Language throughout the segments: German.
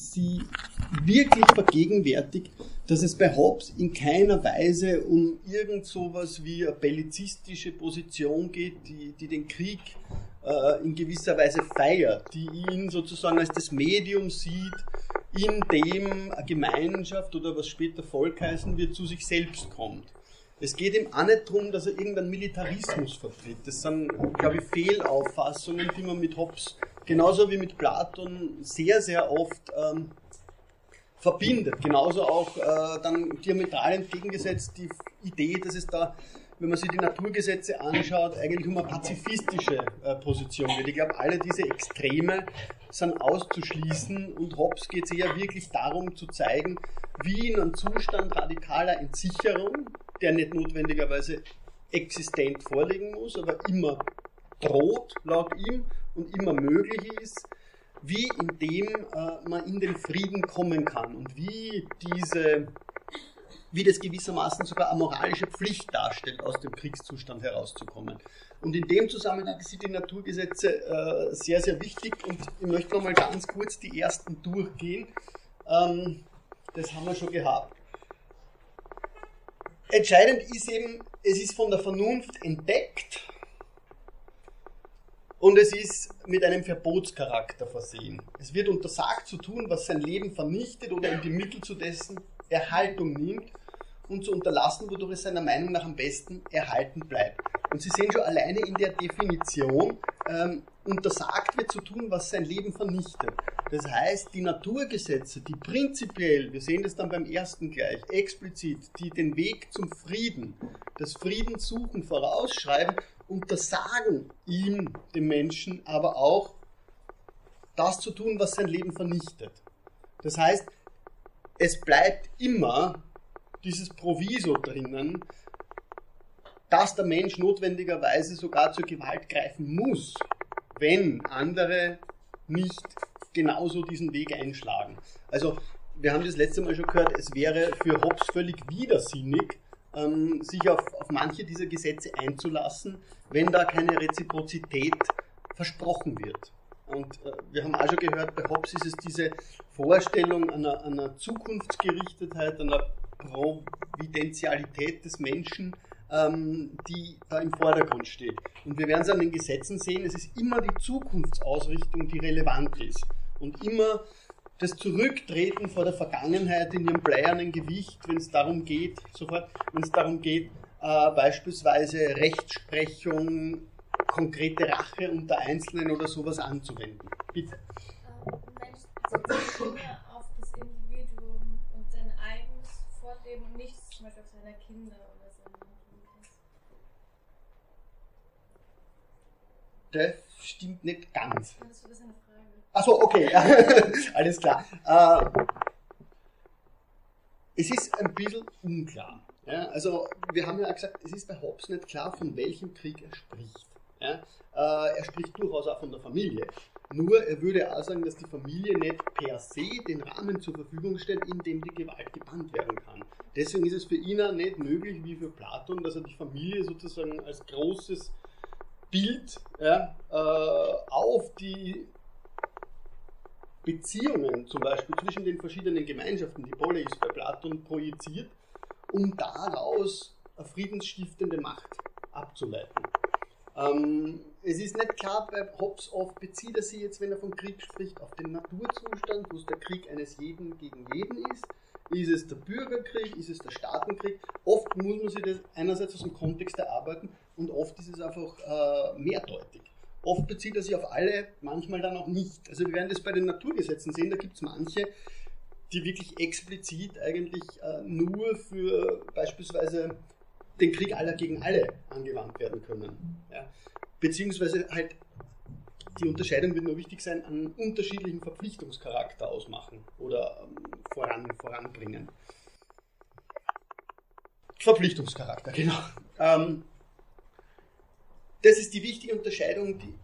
sie wirklich vergegenwärtigt, dass es bei Hobbes in keiner Weise um irgend sowas wie eine bellizistische Position geht, die, die den Krieg äh, in gewisser Weise feiert, die ihn sozusagen als das Medium sieht, in dem eine Gemeinschaft oder was später Volk heißen wird, zu sich selbst kommt. Es geht ihm auch nicht darum, dass er irgendeinen Militarismus vertritt. Das sind, glaube ich, Fehlauffassungen, die man mit Hobbes genauso wie mit Platon sehr, sehr oft ähm, verbindet. Genauso auch äh, dann diametral entgegengesetzt die Idee, dass es da, wenn man sich die Naturgesetze anschaut, eigentlich um eine pazifistische äh, Position geht. Ich glaube, alle diese Extreme sind auszuschließen und Hobbes geht es eher wirklich darum zu zeigen, wie in einem Zustand radikaler Entsicherung der nicht notwendigerweise existent vorliegen muss, aber immer droht laut ihm und immer möglich ist, wie in dem äh, man in den Frieden kommen kann und wie diese wie das gewissermaßen sogar eine moralische Pflicht darstellt, aus dem Kriegszustand herauszukommen. Und in dem Zusammenhang sind die Naturgesetze äh, sehr, sehr wichtig und ich möchte noch mal ganz kurz die ersten durchgehen. Ähm, das haben wir schon gehabt. Entscheidend ist eben, es ist von der Vernunft entdeckt und es ist mit einem Verbotscharakter versehen. Es wird untersagt zu tun, was sein Leben vernichtet oder ihm die Mittel zu dessen Erhaltung nimmt und zu unterlassen, wodurch es seiner Meinung nach am besten erhalten bleibt. Und Sie sehen schon alleine in der Definition, ähm, untersagt wird zu tun, was sein Leben vernichtet. Das heißt, die Naturgesetze, die prinzipiell, wir sehen das dann beim ersten gleich, explizit, die den Weg zum Frieden, das Friedenssuchen vorausschreiben, untersagen ihm, dem Menschen, aber auch das zu tun, was sein Leben vernichtet. Das heißt, es bleibt immer dieses Proviso drinnen, dass der Mensch notwendigerweise sogar zur Gewalt greifen muss, wenn andere nicht genauso diesen Weg einschlagen. Also wir haben das letzte Mal schon gehört, es wäre für Hobbes völlig widersinnig, ähm, sich auf, auf manche dieser Gesetze einzulassen, wenn da keine Reziprozität versprochen wird. Und äh, wir haben auch schon gehört, bei Hobbes ist es diese Vorstellung einer, einer Zukunftsgerichtetheit, einer Providentialität des Menschen, ähm, die da im Vordergrund steht. Und wir werden es an den Gesetzen sehen, es ist immer die Zukunftsausrichtung, die relevant ist. Und immer das Zurücktreten vor der Vergangenheit in ihrem bleiernen Gewicht, wenn es darum geht, sofort, wenn es darum geht, äh, beispielsweise Rechtsprechung, konkrete Rache unter Einzelnen oder sowas anzuwenden. Bitte. Ähm, Mensch, auf das Individuum und sein eigenes Fortleben und nicht zum Beispiel auf seine Kinder oder seine Das stimmt nicht ganz. Das ist eine Frage. Achso, okay, alles klar. Äh, es ist ein bisschen unklar. Ja? Also, wir haben ja gesagt, es ist bei Hobbes nicht klar, von welchem Krieg er spricht. Ja? Äh, er spricht durchaus auch von der Familie. Nur, er würde auch sagen, dass die Familie nicht per se den Rahmen zur Verfügung stellt, in dem die Gewalt gebannt werden kann. Deswegen ist es für ihn auch nicht möglich, wie für Platon, dass er die Familie sozusagen als großes Bild ja, äh, auf die Beziehungen zum Beispiel zwischen den verschiedenen Gemeinschaften, die Polis bei Platon projiziert, um daraus eine friedensstiftende Macht abzuleiten. Ähm, es ist nicht klar, bei Hobbes oft bezieht er sich jetzt, wenn er vom Krieg spricht, auf den Naturzustand, wo es der Krieg eines jeden gegen jeden ist. Ist es der Bürgerkrieg, ist es der Staatenkrieg? Oft muss man sich das einerseits aus dem Kontext erarbeiten und oft ist es einfach äh, mehrdeutig. Oft bezieht er sich auf alle, manchmal dann auch nicht. Also wir werden das bei den Naturgesetzen sehen, da gibt es manche, die wirklich explizit eigentlich äh, nur für beispielsweise den Krieg aller gegen alle angewandt werden können. Ja. Beziehungsweise halt die Unterscheidung wird nur wichtig sein, einen unterschiedlichen Verpflichtungscharakter ausmachen oder ähm, voran, voranbringen. Verpflichtungscharakter, genau. Ähm, das ist die wichtige Unterscheidung, die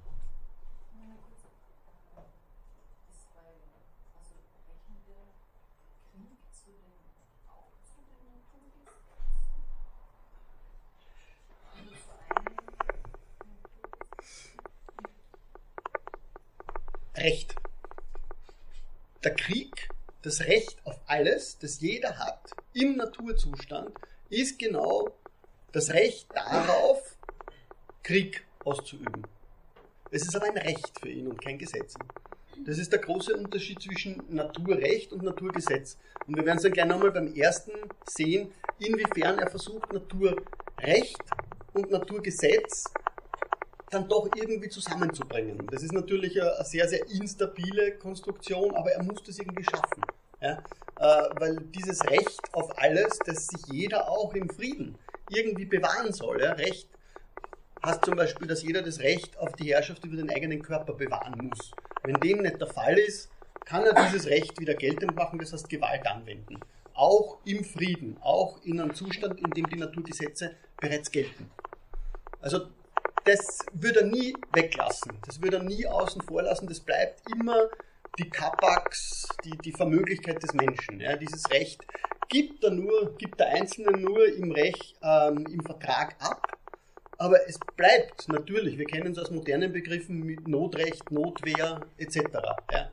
Recht. der Krieg, das Recht auf alles, das jeder hat im Naturzustand, ist genau das Recht darauf, Krieg auszuüben. Es ist aber ein Recht für ihn und kein Gesetz. Das ist der große Unterschied zwischen Naturrecht und Naturgesetz. Und wir werden es dann gleich nochmal beim ersten sehen, inwiefern er versucht, Naturrecht und Naturgesetz dann doch irgendwie zusammenzubringen. Das ist natürlich eine sehr, sehr instabile Konstruktion, aber er muss das irgendwie schaffen. Ja? Äh, weil dieses Recht auf alles, das sich jeder auch im Frieden irgendwie bewahren soll. Ja? Recht heißt zum Beispiel, dass jeder das Recht auf die Herrschaft über den eigenen Körper bewahren muss. Wenn dem nicht der Fall ist, kann er dieses Recht wieder geltend machen, das heißt Gewalt anwenden. Auch im Frieden, auch in einem Zustand, in dem die Naturgesetze bereits gelten. Also das würde er nie weglassen, das würde er nie außen vor lassen, das bleibt immer die Kapax, die, die Vermöglichkeit des Menschen. Ja, dieses Recht gibt er nur, gibt der Einzelne nur im Recht, ähm, im Vertrag ab, aber es bleibt natürlich, wir kennen es aus modernen Begriffen mit Notrecht, Notwehr etc. Ja.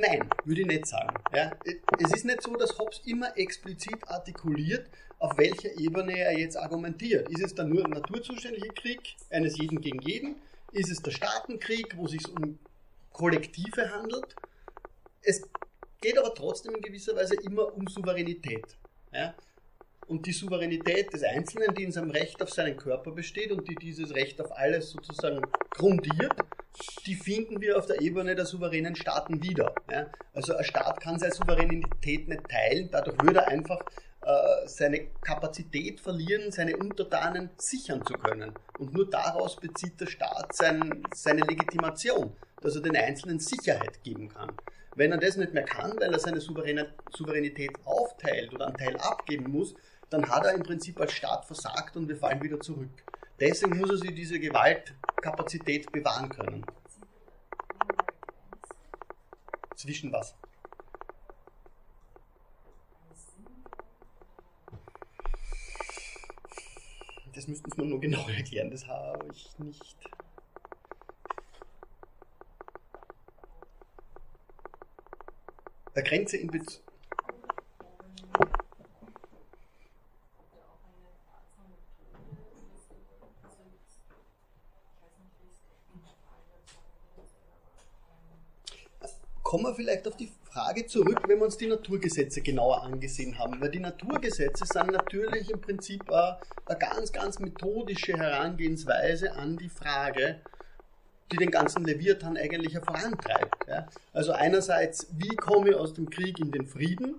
Nein, würde ich nicht sagen. Ja. Es ist nicht so, dass Hobbes immer explizit artikuliert, auf welcher Ebene er jetzt argumentiert. Ist es dann nur ein naturzuständiger Krieg eines jeden gegen jeden? Ist es der Staatenkrieg, wo es sich um Kollektive handelt? Es geht aber trotzdem in gewisser Weise immer um Souveränität. Ja? Und die Souveränität des Einzelnen, die in seinem Recht auf seinen Körper besteht und die dieses Recht auf alles sozusagen grundiert, die finden wir auf der Ebene der souveränen Staaten wieder. Ja? Also ein Staat kann seine Souveränität nicht teilen, dadurch würde er einfach äh, seine Kapazität verlieren, seine Untertanen sichern zu können. Und nur daraus bezieht der Staat sein, seine Legitimation, dass er den Einzelnen Sicherheit geben kann. Wenn er das nicht mehr kann, weil er seine Souveränität aufteilt oder einen Teil abgeben muss, dann hat er im Prinzip als Staat versagt und wir fallen wieder zurück. Deswegen muss er sich diese Gewaltkapazität bewahren können. Zwischen was? Das müssten Sie mir nur genau erklären, das habe ich nicht. Eine Grenze in Bezug. Kommen wir vielleicht auf die Frage zurück, wenn wir uns die Naturgesetze genauer angesehen haben. Weil die Naturgesetze sind natürlich im Prinzip eine ganz, ganz methodische Herangehensweise an die Frage, die den ganzen Leviathan eigentlich vorantreibt. Also einerseits, wie komme ich aus dem Krieg in den Frieden?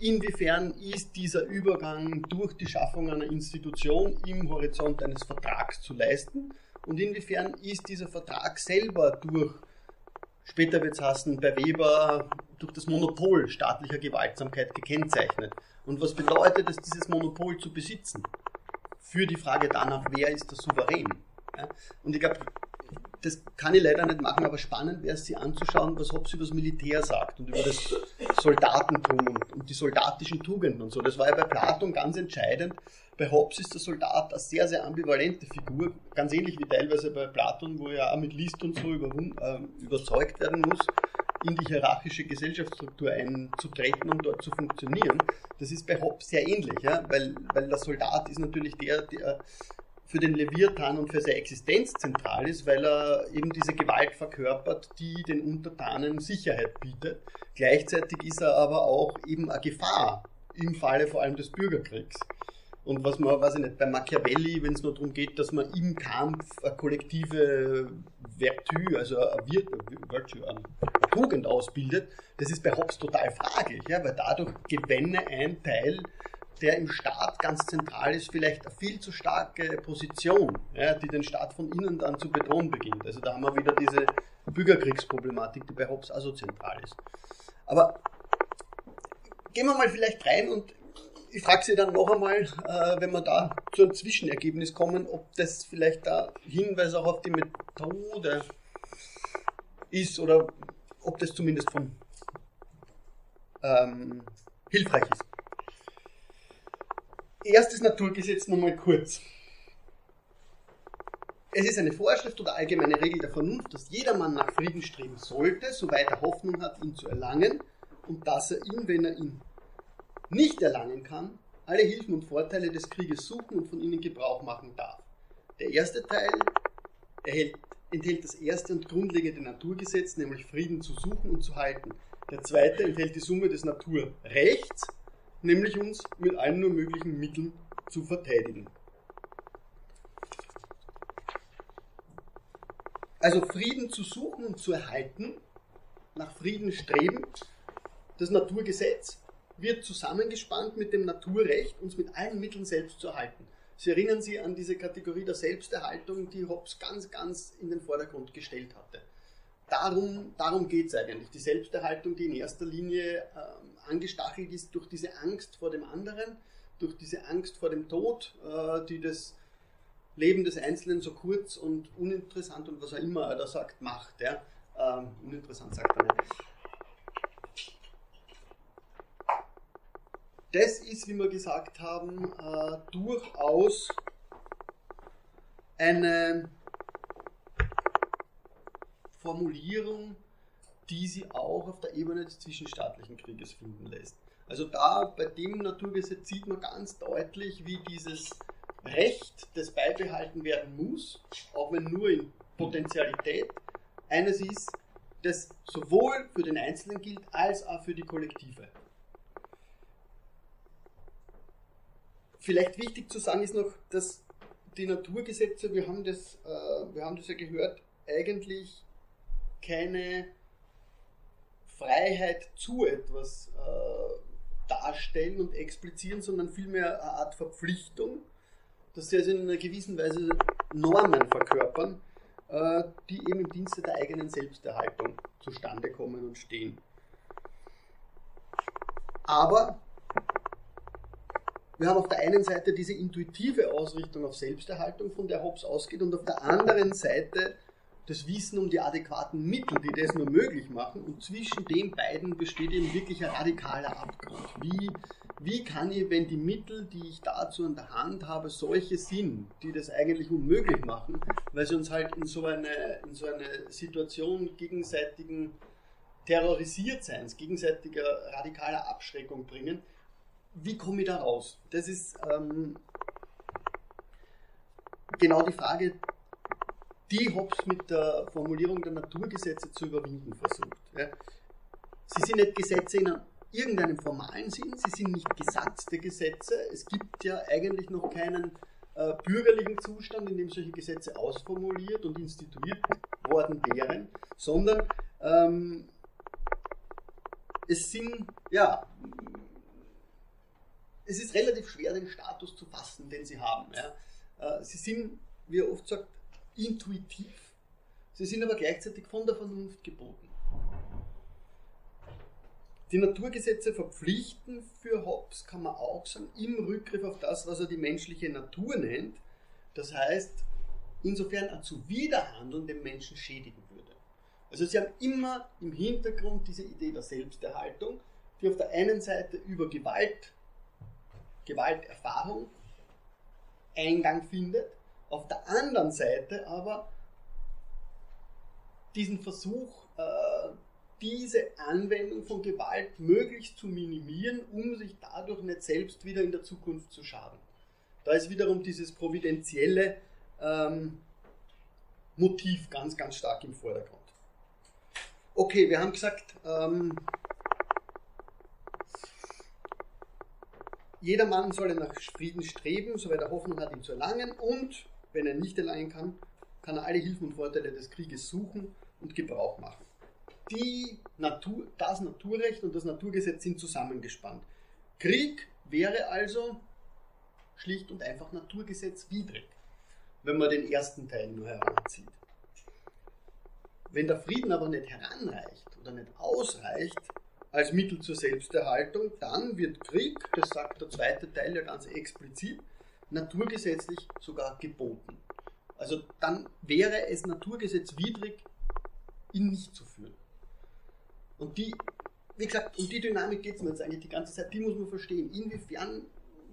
Inwiefern ist dieser Übergang durch die Schaffung einer Institution im Horizont eines Vertrags zu leisten? Und inwiefern ist dieser Vertrag selber durch Später wird es heißen, bei Weber durch das Monopol staatlicher Gewaltsamkeit gekennzeichnet. Und was bedeutet es, dieses Monopol zu besitzen? Für die Frage danach, wer ist der Souverän? Ja? Und ich glaube, das kann ich leider nicht machen, aber spannend wäre es, sich anzuschauen, was Hobbes über das Militär sagt und über das Soldatentum und, und die soldatischen Tugenden und so. Das war ja bei Platon ganz entscheidend, bei Hobbes ist der Soldat eine sehr, sehr ambivalente Figur, ganz ähnlich wie teilweise bei Platon, wo er auch mit List und so äh, überzeugt werden muss, in die hierarchische Gesellschaftsstruktur einzutreten, um dort zu funktionieren. Das ist bei Hobbes sehr ähnlich, ja? weil, weil der Soldat ist natürlich der, der für den Leviathan und für seine Existenz zentral ist, weil er eben diese Gewalt verkörpert, die den Untertanen Sicherheit bietet. Gleichzeitig ist er aber auch eben eine Gefahr im Falle vor allem des Bürgerkriegs. Und was man, weiß ich nicht, bei Machiavelli, wenn es nur darum geht, dass man im Kampf eine kollektive Vertu, also eine Virtue, eine Tugend ausbildet, das ist bei Hobbes total fraglich, ja, weil dadurch gewinne ein Teil, der im Staat ganz zentral ist, vielleicht eine viel zu starke Position, ja, die den Staat von innen dann zu bedrohen beginnt. Also da haben wir wieder diese Bürgerkriegsproblematik, die bei Hobbes also zentral ist. Aber gehen wir mal vielleicht rein und ich frage Sie dann noch einmal, äh, wenn wir da zu einem Zwischenergebnis kommen, ob das vielleicht da Hinweis auch auf die Methode ist oder ob das zumindest von ähm, hilfreich ist. Erstes Naturgesetz nochmal kurz. es ist eine Vorschrift oder allgemeine Regel der Vernunft, dass jedermann nach Frieden streben sollte, soweit er Hoffnung hat, ihn zu erlangen, und dass er ihn, wenn er ihn nicht erlangen kann, alle Hilfen und Vorteile des Krieges suchen und von ihnen Gebrauch machen darf. Der erste Teil erhält, enthält das erste und grundlegende Naturgesetz, nämlich Frieden zu suchen und zu halten. Der zweite enthält die Summe des Naturrechts, nämlich uns mit allen nur möglichen Mitteln zu verteidigen. Also Frieden zu suchen und zu erhalten, nach Frieden streben, das Naturgesetz wird zusammengespannt mit dem Naturrecht, uns mit allen Mitteln selbst zu erhalten. Sie erinnern sich an diese Kategorie der Selbsterhaltung, die Hobbes ganz, ganz in den Vordergrund gestellt hatte. Darum, darum geht es eigentlich. Die Selbsterhaltung, die in erster Linie ähm, angestachelt ist durch diese Angst vor dem anderen, durch diese Angst vor dem Tod, äh, die das Leben des Einzelnen so kurz und uninteressant und was er immer er da sagt, macht. Ja? Ähm, uninteressant sagt er nicht. Das ist, wie wir gesagt haben, äh, durchaus eine Formulierung, die sie auch auf der Ebene des zwischenstaatlichen Krieges finden lässt. Also da bei dem Naturgesetz sieht man ganz deutlich, wie dieses Recht, das beibehalten werden muss, auch wenn nur in Potentialität, eines ist, das sowohl für den Einzelnen gilt als auch für die Kollektive. Vielleicht wichtig zu sagen ist noch, dass die Naturgesetze, wir haben das, äh, wir haben das ja gehört, eigentlich keine Freiheit zu etwas äh, darstellen und explizieren, sondern vielmehr eine Art Verpflichtung dass sie also in einer gewissen Weise Normen verkörpern, äh, die eben im Dienste der eigenen Selbsterhaltung zustande kommen und stehen. Aber wir haben auf der einen Seite diese intuitive Ausrichtung auf Selbsterhaltung, von der Hobbes ausgeht, und auf der anderen Seite das Wissen um die adäquaten Mittel, die das nur möglich machen. Und zwischen den beiden besteht eben wirklich ein radikaler Abgrund. Wie wie kann ich, wenn die Mittel, die ich dazu in der Hand habe, solche sind, die das eigentlich unmöglich machen, weil sie uns halt in so eine, in so eine Situation gegenseitigen Terrorisiertseins, gegenseitiger radikaler Abschreckung bringen, wie komme ich da raus? Das ist ähm, genau die Frage, die Hobbes mit der Formulierung der Naturgesetze zu überwinden versucht. Ja. Sie sind nicht Gesetze in einem irgendeinem formalen Sinn, sie sind nicht gesatzte Gesetze. Es gibt ja eigentlich noch keinen äh, bürgerlichen Zustand, in dem solche Gesetze ausformuliert und instituiert worden wären, sondern ähm, es sind, ja, es ist relativ schwer, den Status zu fassen, den sie haben. Ja. Äh, sie sind, wie er oft sagt, intuitiv, sie sind aber gleichzeitig von der Vernunft geboten. Die Naturgesetze verpflichten für Hobbes, kann man auch sagen, im Rückgriff auf das, was er die menschliche Natur nennt. Das heißt, insofern ein Zuwiderhandeln dem Menschen schädigen würde. Also sie haben immer im Hintergrund diese Idee der Selbsterhaltung, die auf der einen Seite über Gewalt, Gewalterfahrung Eingang findet, auf der anderen Seite aber diesen Versuch, äh, diese Anwendung von Gewalt möglichst zu minimieren, um sich dadurch nicht selbst wieder in der Zukunft zu schaden. Da ist wiederum dieses providentielle ähm, Motiv ganz, ganz stark im Vordergrund. Okay, wir haben gesagt, ähm, jeder Mann solle nach Frieden streben, soweit er Hoffnung hat, ihn zu erlangen und, wenn er nicht erlangen kann, kann er alle Hilfen und Vorteile des Krieges suchen und Gebrauch machen die Natur, das Naturrecht und das Naturgesetz sind zusammengespannt. Krieg wäre also schlicht und einfach naturgesetzwidrig, wenn man den ersten Teil nur heranzieht. Wenn der Frieden aber nicht heranreicht oder nicht ausreicht als Mittel zur Selbsterhaltung, dann wird Krieg, das sagt der zweite Teil ja ganz explizit, naturgesetzlich sogar geboten. Also dann wäre es naturgesetzwidrig, ihn nicht zu führen. Und die, wie gesagt, um die Dynamik geht es mir jetzt eigentlich die ganze Zeit, die muss man verstehen. Inwiefern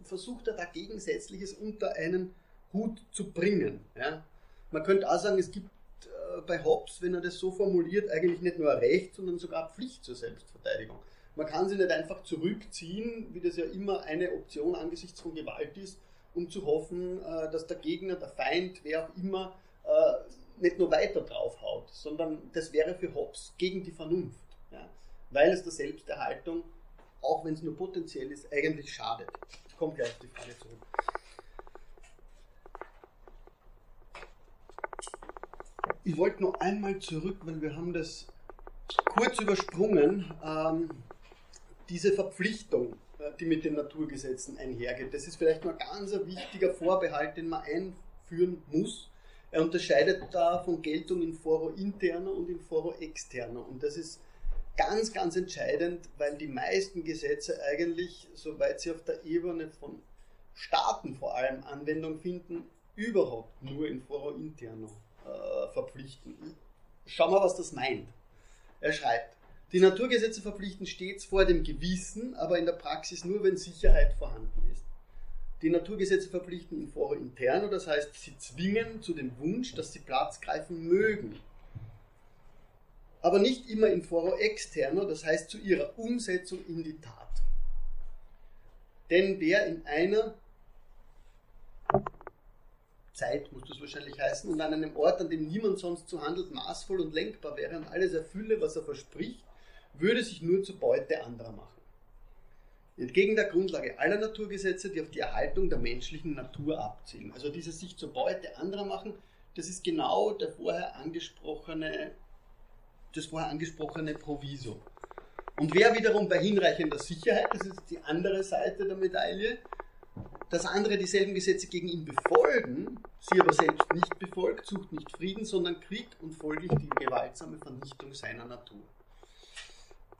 versucht er da Gegensätzliches unter einen Hut zu bringen? Ja? Man könnte auch sagen, es gibt äh, bei Hobbes, wenn er das so formuliert, eigentlich nicht nur ein Recht, sondern sogar Pflicht zur Selbstverteidigung. Man kann sich nicht einfach zurückziehen, wie das ja immer eine Option angesichts von Gewalt ist, um zu hoffen, äh, dass der Gegner, der Feind, wer auch immer, äh, nicht nur weiter draufhaut, sondern das wäre für Hobbes gegen die Vernunft, ja? weil es der Selbsterhaltung, auch wenn es nur potenziell ist, eigentlich schadet. Ich komme gleich auf die Frage zurück. Ich wollte noch einmal zurück, weil wir haben das kurz übersprungen. Ähm, diese Verpflichtung, die mit den Naturgesetzen einhergeht. Das ist vielleicht noch ein ganz wichtiger Vorbehalt, den man einführen muss. Er unterscheidet da von Geltung in Foro interno und in Foro externo. Und das ist ganz, ganz entscheidend, weil die meisten Gesetze eigentlich, soweit sie auf der Ebene von Staaten vor allem Anwendung finden, überhaupt nur in Foro interno äh, verpflichten. Schauen wir, was das meint. Er schreibt, die Naturgesetze verpflichten stets vor dem Gewissen, aber in der Praxis nur, wenn Sicherheit vorhanden ist. Die Naturgesetze verpflichten in foro interno, das heißt, sie zwingen zu dem Wunsch, dass sie Platz greifen mögen. Aber nicht immer in foro externo, das heißt zu ihrer Umsetzung in die Tat. Denn wer in einer Zeit, muss das wahrscheinlich heißen, und an einem Ort, an dem niemand sonst so handelt, maßvoll und lenkbar wäre und alles erfülle, was er verspricht, würde sich nur zur Beute anderer machen. Entgegen der Grundlage aller Naturgesetze, die auf die Erhaltung der menschlichen Natur abzielen. Also dieses sich zur Beute anderer machen, das ist genau der vorher angesprochene, das vorher angesprochene Proviso. Und wer wiederum bei hinreichender Sicherheit, das ist die andere Seite der Medaille, dass andere dieselben Gesetze gegen ihn befolgen, sie aber selbst nicht befolgt, sucht nicht Frieden, sondern Krieg und folglich die gewaltsame Vernichtung seiner Natur.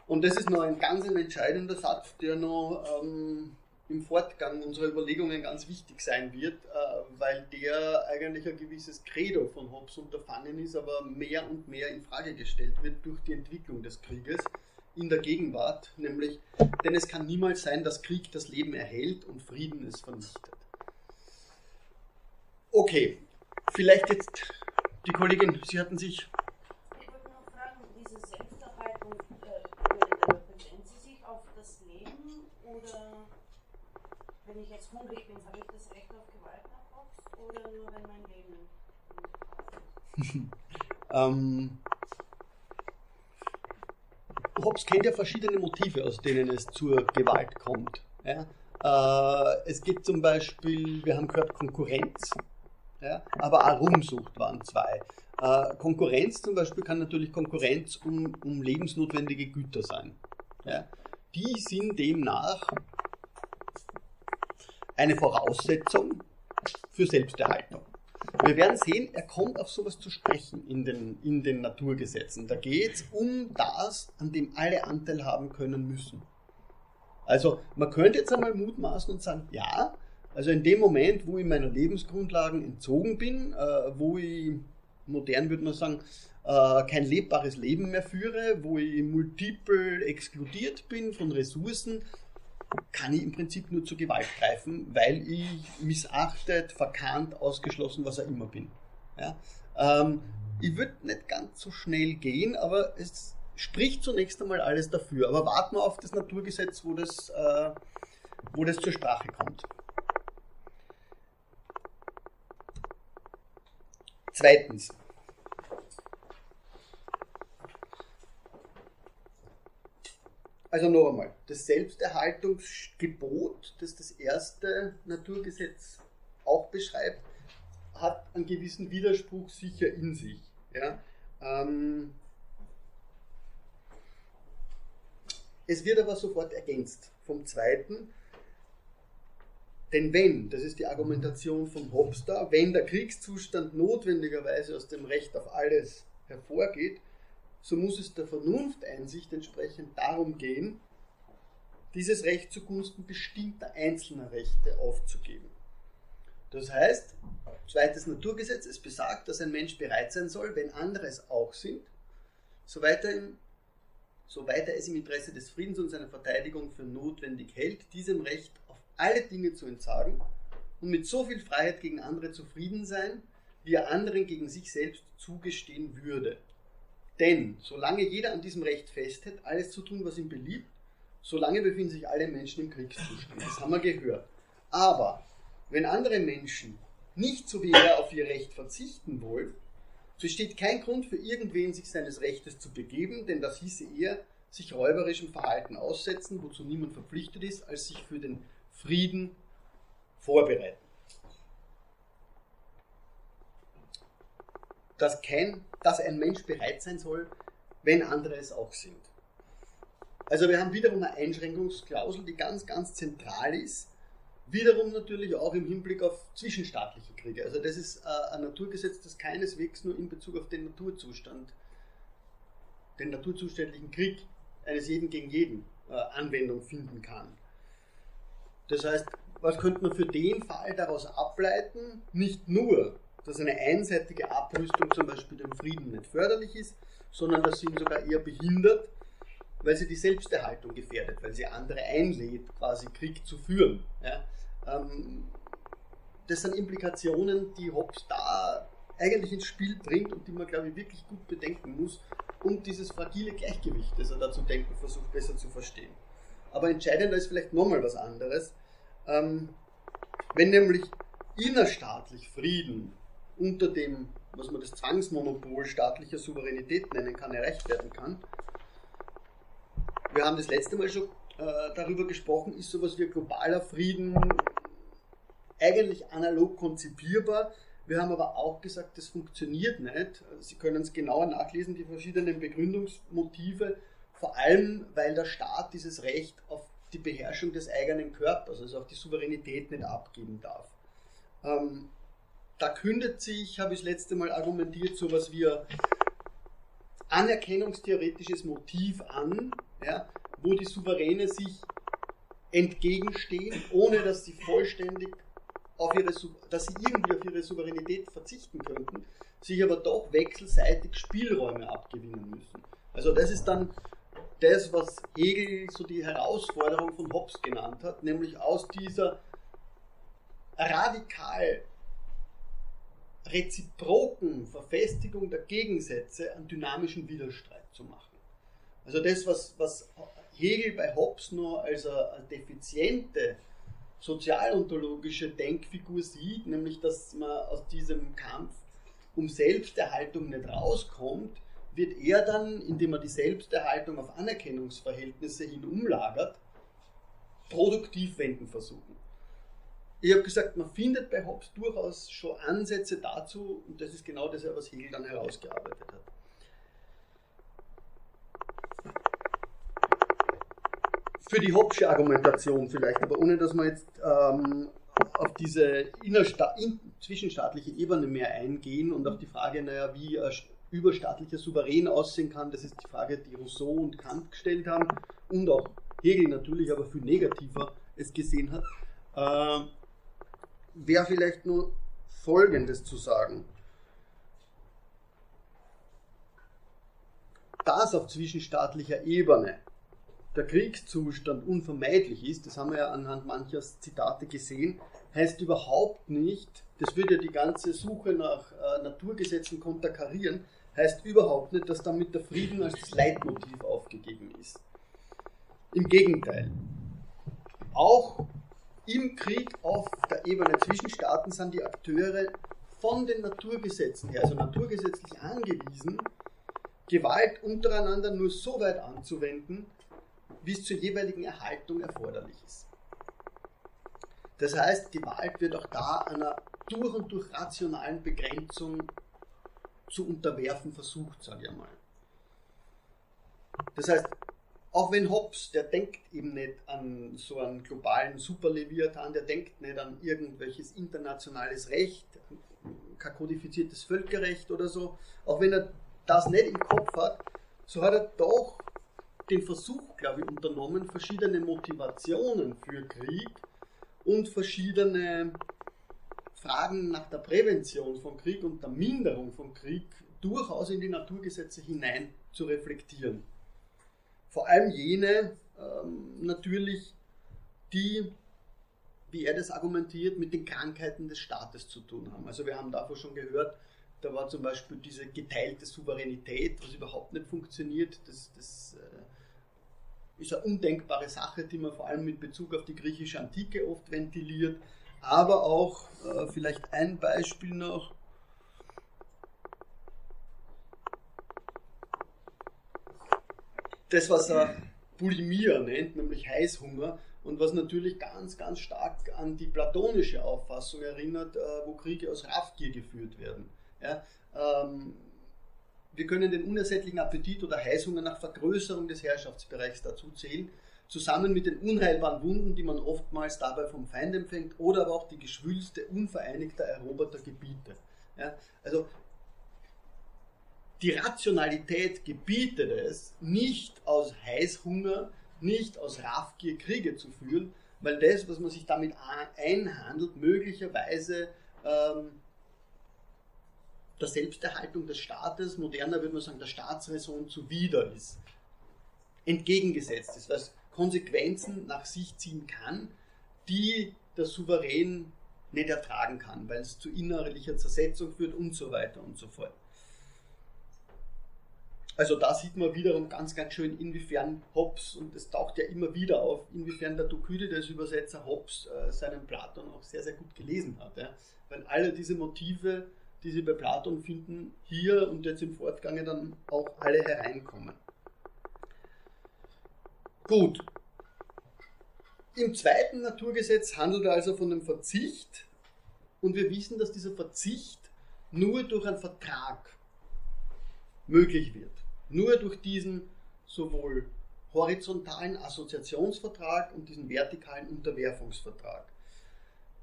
Und das ist noch ein ganz entscheidender Satz, der noch ähm, im Fortgang unserer Überlegungen ganz wichtig sein wird, äh, weil der eigentlich ein gewisses Credo von Hobbes unterfangen ist, aber mehr und mehr in Frage gestellt wird durch die Entwicklung des Krieges in der Gegenwart, nämlich, denn es kann niemals sein, dass Krieg das Leben erhält und Frieden es vernichtet. Okay, vielleicht jetzt die Kollegin, Sie hatten sich wenn ich jetzt hungrig bin, habe ich das Recht auf Gewalt nach Hobbes oder nur wenn mein Leben ähm, Hobbes kennt ja verschiedene Motive, aus denen es zur Gewalt kommt. Ja? Äh, es gibt zum Beispiel, wir haben gehört, Konkurrenz, ja? aber auch Rumsucht waren zwei. Äh, Konkurrenz zum Beispiel kann natürlich Konkurrenz um, um lebensnotwendige Güter sein. Ja? Die sind demnach eine Voraussetzung für Selbsterhaltung. Wir werden sehen, er kommt auf sowas zu sprechen in den, in den Naturgesetzen. Da geht es um das, an dem alle Anteil haben können müssen. Also man könnte jetzt einmal mutmaßen und sagen, ja, also in dem Moment, wo ich meiner Lebensgrundlagen entzogen bin, äh, wo ich, modern würde man sagen, äh, kein lebbares Leben mehr führe, wo ich multiple exkludiert bin von Ressourcen, kann ich im Prinzip nur zur Gewalt greifen, weil ich missachtet, verkannt, ausgeschlossen, was auch immer bin. Ja? Ähm, ich würde nicht ganz so schnell gehen, aber es spricht zunächst einmal alles dafür. Aber warten wir auf das Naturgesetz, wo das, äh, wo das zur Sprache kommt. Zweitens, Also noch einmal, das Selbsterhaltungsgebot, das das erste Naturgesetz auch beschreibt, hat einen gewissen Widerspruch sicher in sich. Ja? Ähm, es wird aber sofort ergänzt vom zweiten, denn wenn, das ist die Argumentation von da, wenn der Kriegszustand notwendigerweise aus dem Recht auf alles hervorgeht, so muss es der Vernunfteinsicht entsprechend darum gehen, dieses Recht zugunsten bestimmter einzelner Rechte aufzugeben. Das heißt, zweites Naturgesetz, es besagt, dass ein Mensch bereit sein soll, wenn andere es auch sind, soweit er, im, soweit er es im Interesse des Friedens und seiner Verteidigung für notwendig hält, diesem Recht auf alle Dinge zu entsagen und mit so viel Freiheit gegen andere zufrieden sein, die er anderen gegen sich selbst zugestehen würde. Denn solange jeder an diesem Recht festhält, alles zu tun, was ihm beliebt, solange befinden sich alle Menschen im Kriegszustand. Das haben wir gehört. Aber wenn andere Menschen nicht so wie er auf ihr Recht verzichten wollen, besteht kein Grund für irgendwen, sich seines Rechtes zu begeben, denn das hieße eher, sich räuberischem Verhalten aussetzen, wozu niemand verpflichtet ist, als sich für den Frieden vorbereiten. Dass, kein, dass ein Mensch bereit sein soll, wenn andere es auch sind. Also wir haben wiederum eine Einschränkungsklausel, die ganz, ganz zentral ist. Wiederum natürlich auch im Hinblick auf zwischenstaatliche Kriege. Also das ist äh, ein Naturgesetz, das keineswegs nur in Bezug auf den Naturzustand, den naturzuständigen Krieg eines jeden gegen jeden äh, Anwendung finden kann. Das heißt, was könnte man für den Fall daraus ableiten? Nicht nur, dass eine einseitige Abrüstung zum Beispiel dem Frieden nicht förderlich ist, sondern dass sie ihn sogar eher behindert, weil sie die Selbsterhaltung gefährdet, weil sie andere einlädt, quasi Krieg zu führen. Ja? Ähm, das sind Implikationen, die Hobbes da eigentlich ins Spiel bringt und die man, glaube ich, wirklich gut bedenken muss, um dieses fragile Gleichgewicht, das er da zu denken versucht, besser zu verstehen. Aber entscheidender ist vielleicht nochmal was anderes. Ähm, wenn nämlich innerstaatlich Frieden unter dem, was man das Zwangsmonopol staatlicher Souveränität nennen kann, erreicht werden kann, wir haben das letzte Mal schon äh, darüber gesprochen, ist sowas wie globaler Frieden eigentlich analog konzipierbar. Wir haben aber auch gesagt, das funktioniert nicht. Sie können es genauer nachlesen, die verschiedenen Begründungsmotive, vor allem weil der Staat dieses Recht auf die Beherrschung des eigenen Körpers, also auf die Souveränität nicht abgeben darf. Ähm, da kündet sich, habe ich das letzte Mal argumentiert, sowas wie ein anerkennungstheoretisches Motiv an, ja, wo die Souveräne sich entgegenstehen, ohne dass sie vollständig auf ihre, dass sie irgendwie auf ihre Souveränität verzichten könnten, sich aber doch wechselseitig Spielräume abgewinnen müssen. Also das ist dann das, was Hegel so die Herausforderung von Hobbes genannt hat, nämlich aus dieser radikal reziproken Verfestigung der Gegensätze einen dynamischen Widerstreit zu machen. Also das, was, was Hegel bei Hobbes nur als eine defiziente sozialontologische Denkfigur sieht, nämlich dass man aus diesem Kampf um Selbsterhaltung nicht rauskommt, wird er dann, indem er die Selbsterhaltung auf Anerkennungsverhältnisse hin umlagert, produktiv wenden versuchen. Ich habe gesagt, man findet bei Hobbes durchaus schon Ansätze dazu, und das ist genau das, was Hegel dann herausgearbeitet hat. für die Hobbsche Argumentation vielleicht, aber ohne dass wir jetzt ähm, auf diese in, zwischenstaatliche Ebene mehr eingehen und auf die Frage, naja, wie äh, überstaatlicher Souverän aussehen kann, das ist die Frage, die Rousseau und Kant gestellt haben und auch Hegel natürlich, aber viel negativer es gesehen hat, äh, wäre vielleicht nur Folgendes zu sagen. Das auf zwischenstaatlicher Ebene der Kriegszustand unvermeidlich ist, das haben wir ja anhand mancher Zitate gesehen, heißt überhaupt nicht, das würde ja die ganze Suche nach äh, Naturgesetzen konterkarieren, heißt überhaupt nicht, dass damit der Frieden als das Leitmotiv aufgegeben ist. Im Gegenteil. Auch im Krieg auf der Ebene zwischen Staaten sind die Akteure von den Naturgesetzen her, also naturgesetzlich angewiesen, Gewalt untereinander nur so weit anzuwenden, wie es zur jeweiligen Erhaltung erforderlich ist. Das heißt, Gewalt wird auch da einer durch und durch rationalen Begrenzung zu unterwerfen versucht, sage ich einmal. Das heißt, auch wenn Hobbes, der denkt eben nicht an so einen globalen Superleviathan, der denkt nicht an irgendwelches internationales Recht, kein kodifiziertes Völkerrecht oder so, auch wenn er das nicht im Kopf hat, so hat er doch den Versuch, glaube ich, unternommen, verschiedene Motivationen für Krieg und verschiedene Fragen nach der Prävention von Krieg und der Minderung von Krieg durchaus in die Naturgesetze hinein zu reflektieren. Vor allem jene ähm, natürlich, die wie er das argumentiert, mit den Krankheiten des Staates zu tun haben. Also wir haben davor schon gehört, da war zum Beispiel diese geteilte Souveränität, was überhaupt nicht funktioniert. Das, das äh, ist eine undenkbare Sache, die man vor allem mit Bezug auf die griechische Antike oft ventiliert. Aber auch äh, vielleicht ein Beispiel noch. Das, was er Bulimia nennt, nämlich Heißhunger, und was natürlich ganz, ganz stark an die platonische Auffassung erinnert, äh, wo Kriege aus Raffgier geführt werden. Ja, ähm, wir können den unersättlichen Appetit oder Heißhunger nach Vergrößerung des Herrschaftsbereichs dazu zählen, zusammen mit den unheilbaren Wunden, die man oftmals dabei vom Feind empfängt, oder aber auch die Geschwülste unvereinigter eroberter Gebiete. Ja, also die Rationalität gebietet es, nicht aus Heißhunger nicht aus Raffgier Kriege zu führen, weil das, was man sich damit einhandelt, möglicherweise ähm, der Selbsterhaltung des Staates, moderner würde man sagen, der Staatsräson zuwider ist, entgegengesetzt ist, was Konsequenzen nach sich ziehen kann, die der Souverän nicht ertragen kann, weil es zu innerlicher Zersetzung führt und so weiter und so fort. Also da sieht man wiederum ganz, ganz schön, inwiefern Hobbes, und es taucht ja immer wieder auf, inwiefern der Thukydides Übersetzer Hobbes äh, seinen Platon auch sehr, sehr gut gelesen hat. Ja? Weil alle diese Motive, die Sie bei Platon finden, hier und jetzt im Fortgange dann auch alle hereinkommen. Gut. Im zweiten Naturgesetz handelt er also von dem Verzicht und wir wissen, dass dieser Verzicht nur durch einen Vertrag möglich wird. Nur durch diesen sowohl horizontalen Assoziationsvertrag und diesen vertikalen Unterwerfungsvertrag.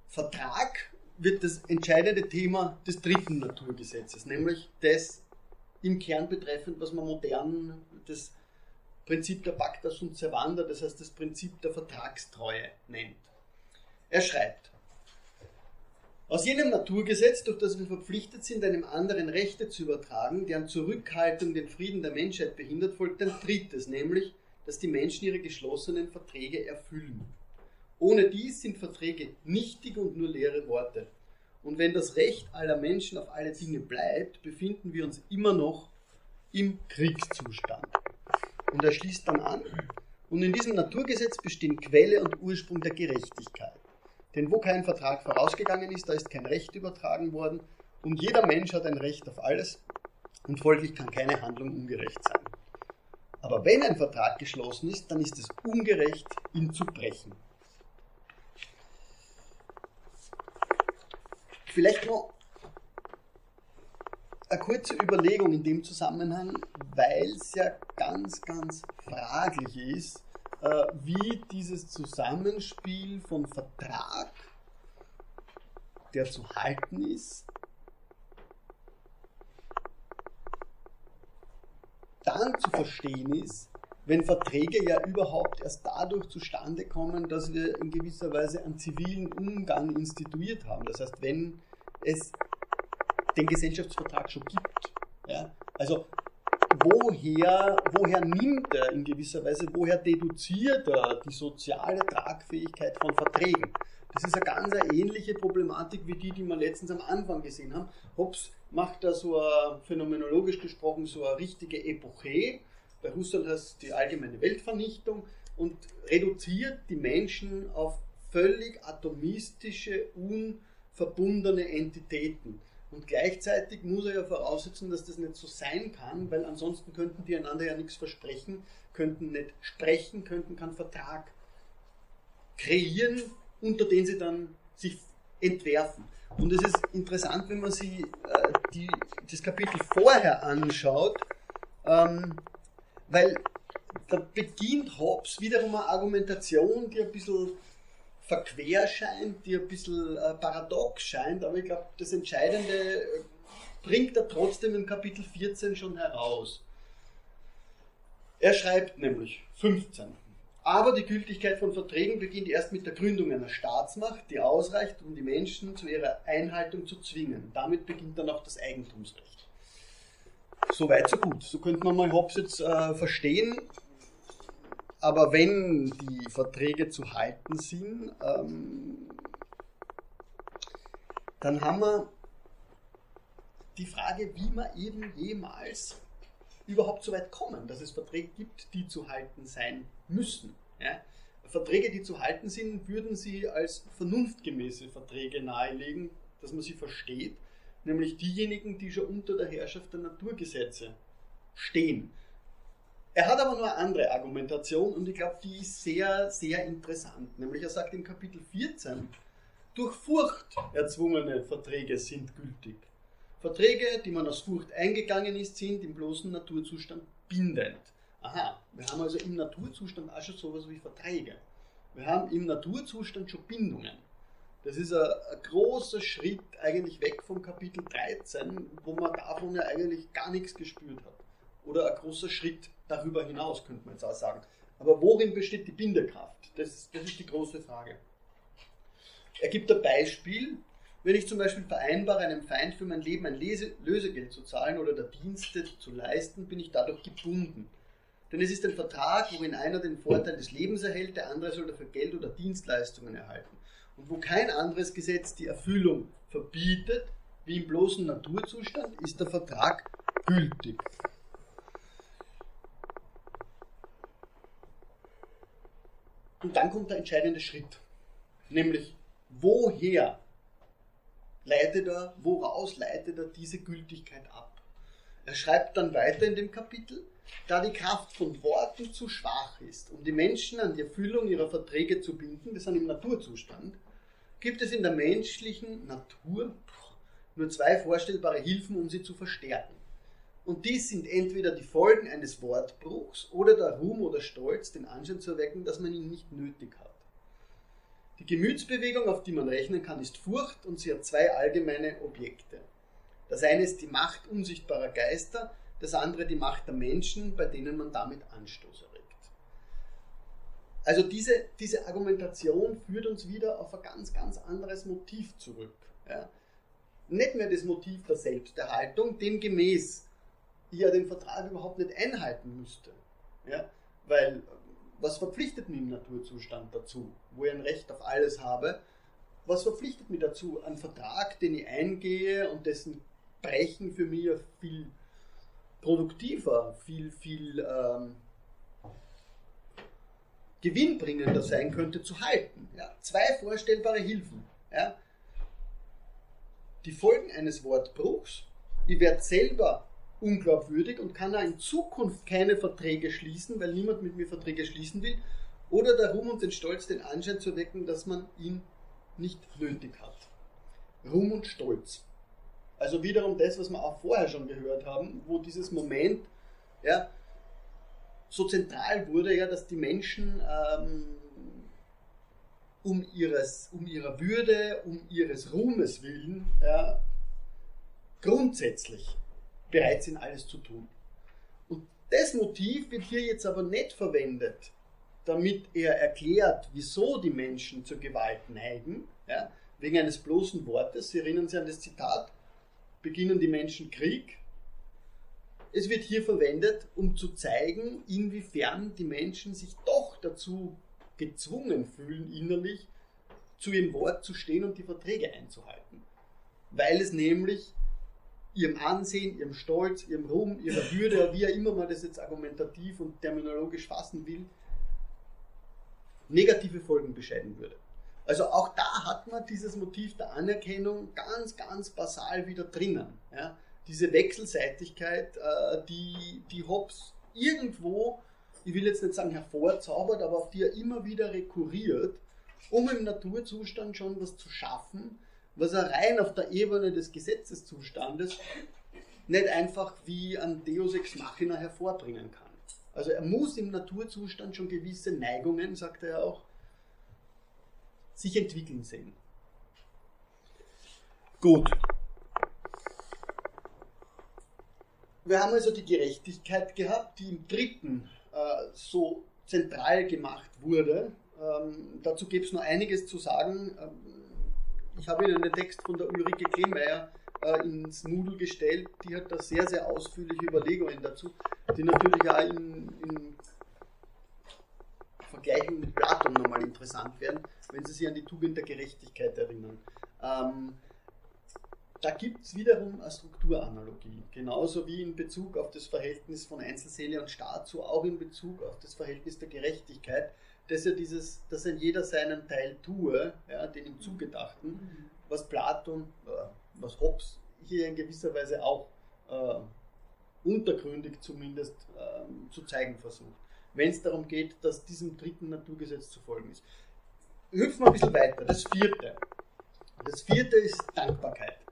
Vertrag wird das entscheidende Thema des dritten Naturgesetzes, nämlich das im Kern betreffend, was man modern das Prinzip der Pacta sunt servanda, das heißt das Prinzip der Vertragstreue nennt. Er schreibt, aus jenem Naturgesetz, durch das wir verpflichtet sind, einem anderen Rechte zu übertragen, deren Zurückhaltung den Frieden der Menschheit behindert, folgt ein drittes, nämlich, dass die Menschen ihre geschlossenen Verträge erfüllen. Ohne dies sind Verträge nichtig und nur leere Worte. Und wenn das Recht aller Menschen auf alle Dinge bleibt, befinden wir uns immer noch im Kriegszustand. Und er schließt dann an, und in diesem Naturgesetz bestehen Quelle und Ursprung der Gerechtigkeit. Denn wo kein Vertrag vorausgegangen ist, da ist kein Recht übertragen worden und jeder Mensch hat ein Recht auf alles und folglich kann keine Handlung ungerecht sein. Aber wenn ein Vertrag geschlossen ist, dann ist es ungerecht, ihn zu brechen. Vielleicht noch eine kurze Überlegung in dem Zusammenhang, weil es ja ganz, ganz fraglich ist, äh, wie dieses Zusammenspiel von Vertrag, der zu halten ist, dann zu verstehen ist, wenn Verträge ja überhaupt erst dadurch zustande kommen, dass wir in gewisser Weise einen zivilen Umgang instituiert haben. Das heißt, wenn es den Gesellschaftsvertrag schon gibt. Ja? Also woher, woher nimmt er in gewisser Weise, woher deduziert er die soziale Tragfähigkeit von Verträgen? Das ist eine ganz ähnliche Problematik wie die, die wir letztens am Anfang gesehen haben. Hobbes macht da so eine, phänomenologisch gesprochen, so eine richtige Epoche. Bei Husserl heißt es die allgemeine Weltvernichtung und reduziert die Menschen auf völlig atomistische, unverbundene Entitäten. Und gleichzeitig muss er ja voraussetzen, dass das nicht so sein kann, weil ansonsten könnten die einander ja nichts versprechen, könnten nicht sprechen, könnten keinen Vertrag kreieren, unter den sie dann sich entwerfen. Und es ist interessant, wenn man sich äh, die, das Kapitel vorher anschaut, ähm, weil da beginnt Hobbes wiederum eine Argumentation, die ein bisschen verquer scheint, die ein bisschen äh, paradox scheint, aber ich glaube, das Entscheidende äh, bringt er trotzdem im Kapitel 14 schon heraus. Er schreibt nämlich 15. Aber die Gültigkeit von Verträgen beginnt erst mit der Gründung einer Staatsmacht, die ausreicht, um die Menschen zu ihrer Einhaltung zu zwingen. Damit beginnt dann auch das Eigentumsrecht. So weit, so gut. So könnte man mal Hobbes jetzt äh, verstehen. Aber wenn die Verträge zu halten sind, ähm, dann haben wir die Frage, wie wir eben jemals überhaupt so weit kommen, dass es Verträge gibt, die zu halten sein müssen. Ja? Verträge, die zu halten sind, würden sie als vernunftgemäße Verträge nahelegen, dass man sie versteht, nämlich diejenigen, die schon unter der Herrschaft der Naturgesetze stehen. Er hat aber nur eine andere Argumentation und ich glaube, die ist sehr, sehr interessant. Nämlich er sagt im Kapitel 14, durch Furcht erzwungene Verträge sind gültig. Verträge, die man aus Furcht eingegangen ist, sind im bloßen Naturzustand bindend. Aha, wir haben also im Naturzustand auch schon sowas wie Verträge. Wir haben im Naturzustand schon Bindungen. Das ist ein, ein, großer Schritt eigentlich weg vom Kapitel 13, wo man davon ja eigentlich gar nichts gespürt hat. Oder ein großer Schritt darüber hinaus, könnte man jetzt auch sagen. Aber worin besteht die Bindekraft? Das, das ist die große Frage. Er gibt ein Beispiel, wenn ich zum Beispiel vereinbare, einem Feind für mein Leben ein Lese Lösegeld zu zahlen oder der Dienste zu leisten, bin ich dadurch gebunden. Denn es ist ein Vertrag, worin einer den Vorteil des Lebens erhält, der andere soll dafür Geld oder Dienstleistungen erhalten. Und wo kein anderes Gesetz die Erfüllung verbietet, wie im bloßen Naturzustand, ist der Vertrag gültig. Und dann kommt der entscheidende Schritt, nämlich woher leitet er, woraus leitet er diese Gültigkeit ab? Er schreibt dann weiter in dem Kapitel, da die Kraft von Worten zu schwach ist, um die Menschen an die Erfüllung ihrer Verträge zu binden, das sind im Naturzustand, gibt es in der menschlichen Natur nur zwei vorstellbare Hilfen, um sie zu verstärken. Und dies sind entweder die Folgen eines Wortbruchs oder der Ruhm oder Stolz, den Anschein zu erwecken, dass man ihn nicht nötig hat. Die Gemütsbewegung, auf die man rechnen kann, ist Furcht und sie hat zwei allgemeine Objekte. Das eine ist die Macht unsichtbarer Geister, das andere die Macht der Menschen, bei denen man damit Anstoß erregt. Also diese, diese Argumentation führt uns wieder auf ein ganz, ganz anderes Motiv zurück. Ja. Nicht mehr das Motiv der Selbsterhaltung, demgemäß ich ja den Vertrag überhaupt nicht einhalten müsste. Ja. Weil was verpflichtet mich im Naturzustand dazu, wo ich ein Recht auf alles habe? Was verpflichtet mich dazu? Ein Vertrag, den ich eingehe und dessen Brechen für mich viel produktiver, viel, viel ähm, gewinnbringender sein könnte, zu halten. Ja? Zwei vorstellbare Hilfen. Ja? Die Folgen eines Wortbruchs. Ich werde selber unglaubwürdig und kann auch in Zukunft keine Verträge schließen, weil niemand mit mir Verträge schließen will. Oder der Ruhm und den Stolz den Anschein zu wecken, dass man ihn nicht nötig hat. Ruhm und Stolz. Also wiederum das, was wir auch vorher schon gehört haben, wo dieses Moment ja, so zentral wurde, ja, dass die Menschen ähm, um, ihres, um ihrer Würde, um ihres Ruhmes willen ja, grundsätzlich bereit sind, alles zu tun. Und das Motiv wird hier jetzt aber nicht verwendet, damit er erklärt, wieso die Menschen zur Gewalt neigen, ja, wegen eines bloßen Wortes. Sie erinnern sich an das Zitat, beginnen die Menschen Krieg. Es wird hier verwendet, um zu zeigen, inwiefern die Menschen sich doch dazu gezwungen fühlen, innerlich zu ihrem Wort zu stehen und die Verträge einzuhalten. Weil es nämlich ihrem Ansehen, ihrem Stolz, ihrem Ruhm, ihrer Würde, wie er immer man das jetzt argumentativ und terminologisch fassen will, negative Folgen bescheiden würde. Also auch da hat man dieses Motiv der Anerkennung ganz, ganz basal wieder drinnen. Ja? Diese Wechselseitigkeit, äh, die, die Hobbes irgendwo, ich will jetzt nicht sagen hervorzaubert, aber auf die er immer wieder rekurriert, um im Naturzustand schon was zu schaffen, was er rein auf der Ebene des Gesetzeszustandes nicht einfach wie ein Deus Ex Machina hervorbringen kann. Also er muss im Naturzustand schon gewisse Neigungen, sagt er ja auch, sich entwickeln sehen. Gut. Wir haben also die Gerechtigkeit gehabt, die im dritten äh, so zentral gemacht wurde. Ähm, dazu gibt es noch einiges zu sagen. Ähm, ich habe Ihnen den Text von der Ulrike Klehnmeier äh, ins Moodle gestellt. Die hat da sehr, sehr ausführliche Überlegungen dazu, die natürlich auch in, in Vergleichung mit Platon nochmal interessant werden, wenn Sie sich an die Tugend der Gerechtigkeit erinnern. Ähm, da gibt es wiederum eine Strukturanalogie, genauso wie in Bezug auf das Verhältnis von Einzelseele und Staat, so auch in Bezug auf das Verhältnis der Gerechtigkeit, dass ja dieses, dass ein jeder seinen Teil tue, ja, den ihm zugedachten, was Platon, äh, was Hobbes hier in gewisser Weise auch äh, untergründig zumindest äh, zu zeigen versucht. Wenn es darum geht, dass diesem dritten Naturgesetz zu folgen ist. Hüpfen wir ein bisschen weiter. Das vierte. Das vierte ist Dankbarkeit.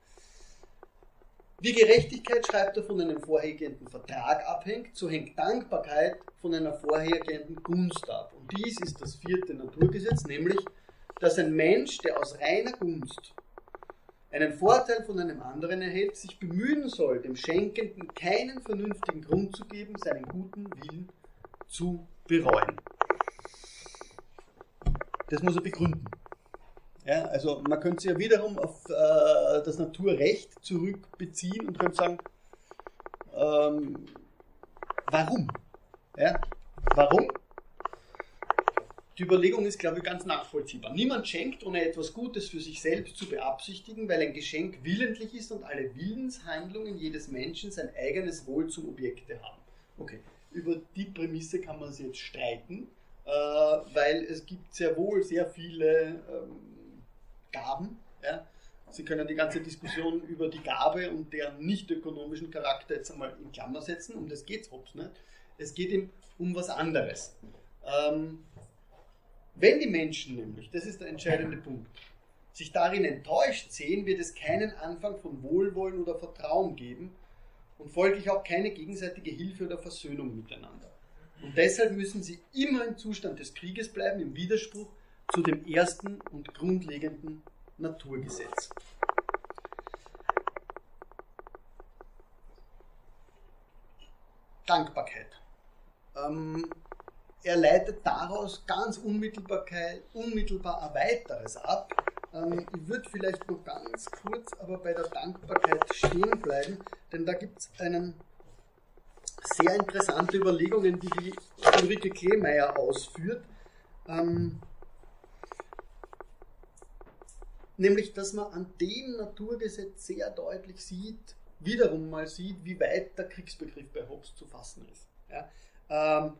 Wie Gerechtigkeit, schreibt er, von einem vorhergehenden Vertrag abhängt, so hängt Dankbarkeit von einer vorhergehenden Gunst ab. Und dies ist das vierte Naturgesetz, nämlich, dass ein Mensch, der aus reiner Gunst einen Vorteil von einem anderen erhält, sich bemühen soll, dem Schenkenden keinen vernünftigen Grund zu geben, seinen guten Willen zu bereuen. Das muss er begründen. Ja, also man könnte sich ja wiederum auf äh, das Naturrecht zurückbeziehen und könnte sagen, ähm, warum? Ja, warum? Die Überlegung ist, glaube ich, ganz nachvollziehbar. Niemand schenkt, ohne etwas Gutes für sich selbst zu beabsichtigen, weil ein Geschenk willentlich ist und alle Willenshandlungen jedes Menschen sein eigenes Wohl zum Objekte haben. Okay, über die Prämisse kann man sich jetzt streiten, äh, weil es gibt sehr wohl sehr viele ähm, Gaben. Ja. Sie können die ganze Diskussion über die Gabe und deren nicht ökonomischen Charakter jetzt einmal in Klammer setzen, um das geht es Hobbes nicht. Es geht ihm um was anderes. Ähm, wenn die Menschen nämlich, das ist der entscheidende Punkt, sich darin enttäuscht sehen, wird es keinen Anfang von Wohlwollen oder Vertrauen geben und folglich auch keine gegenseitige Hilfe oder Versöhnung miteinander. Und deshalb müssen sie immer im Zustand des Krieges bleiben, im Widerspruch zu dem ersten und grundlegenden Naturgesetz. Dankbarkeit. Ähm, er leitet daraus ganz unmittelbar, unmittelbar ein weiteres ab. Ähm, ich würde vielleicht noch ganz kurz aber bei der Dankbarkeit stehen bleiben, denn da gibt es einen sehr interessante Überlegungen, die die Ulrike Kleemeyer ausführt. Ähm, nämlich dass man an dem Naturgesetz sehr deutlich sieht, wiederum mal sieht, wie weit der Kriegsbegriff bei Hobbes zu fassen ist. Ja? Ähm,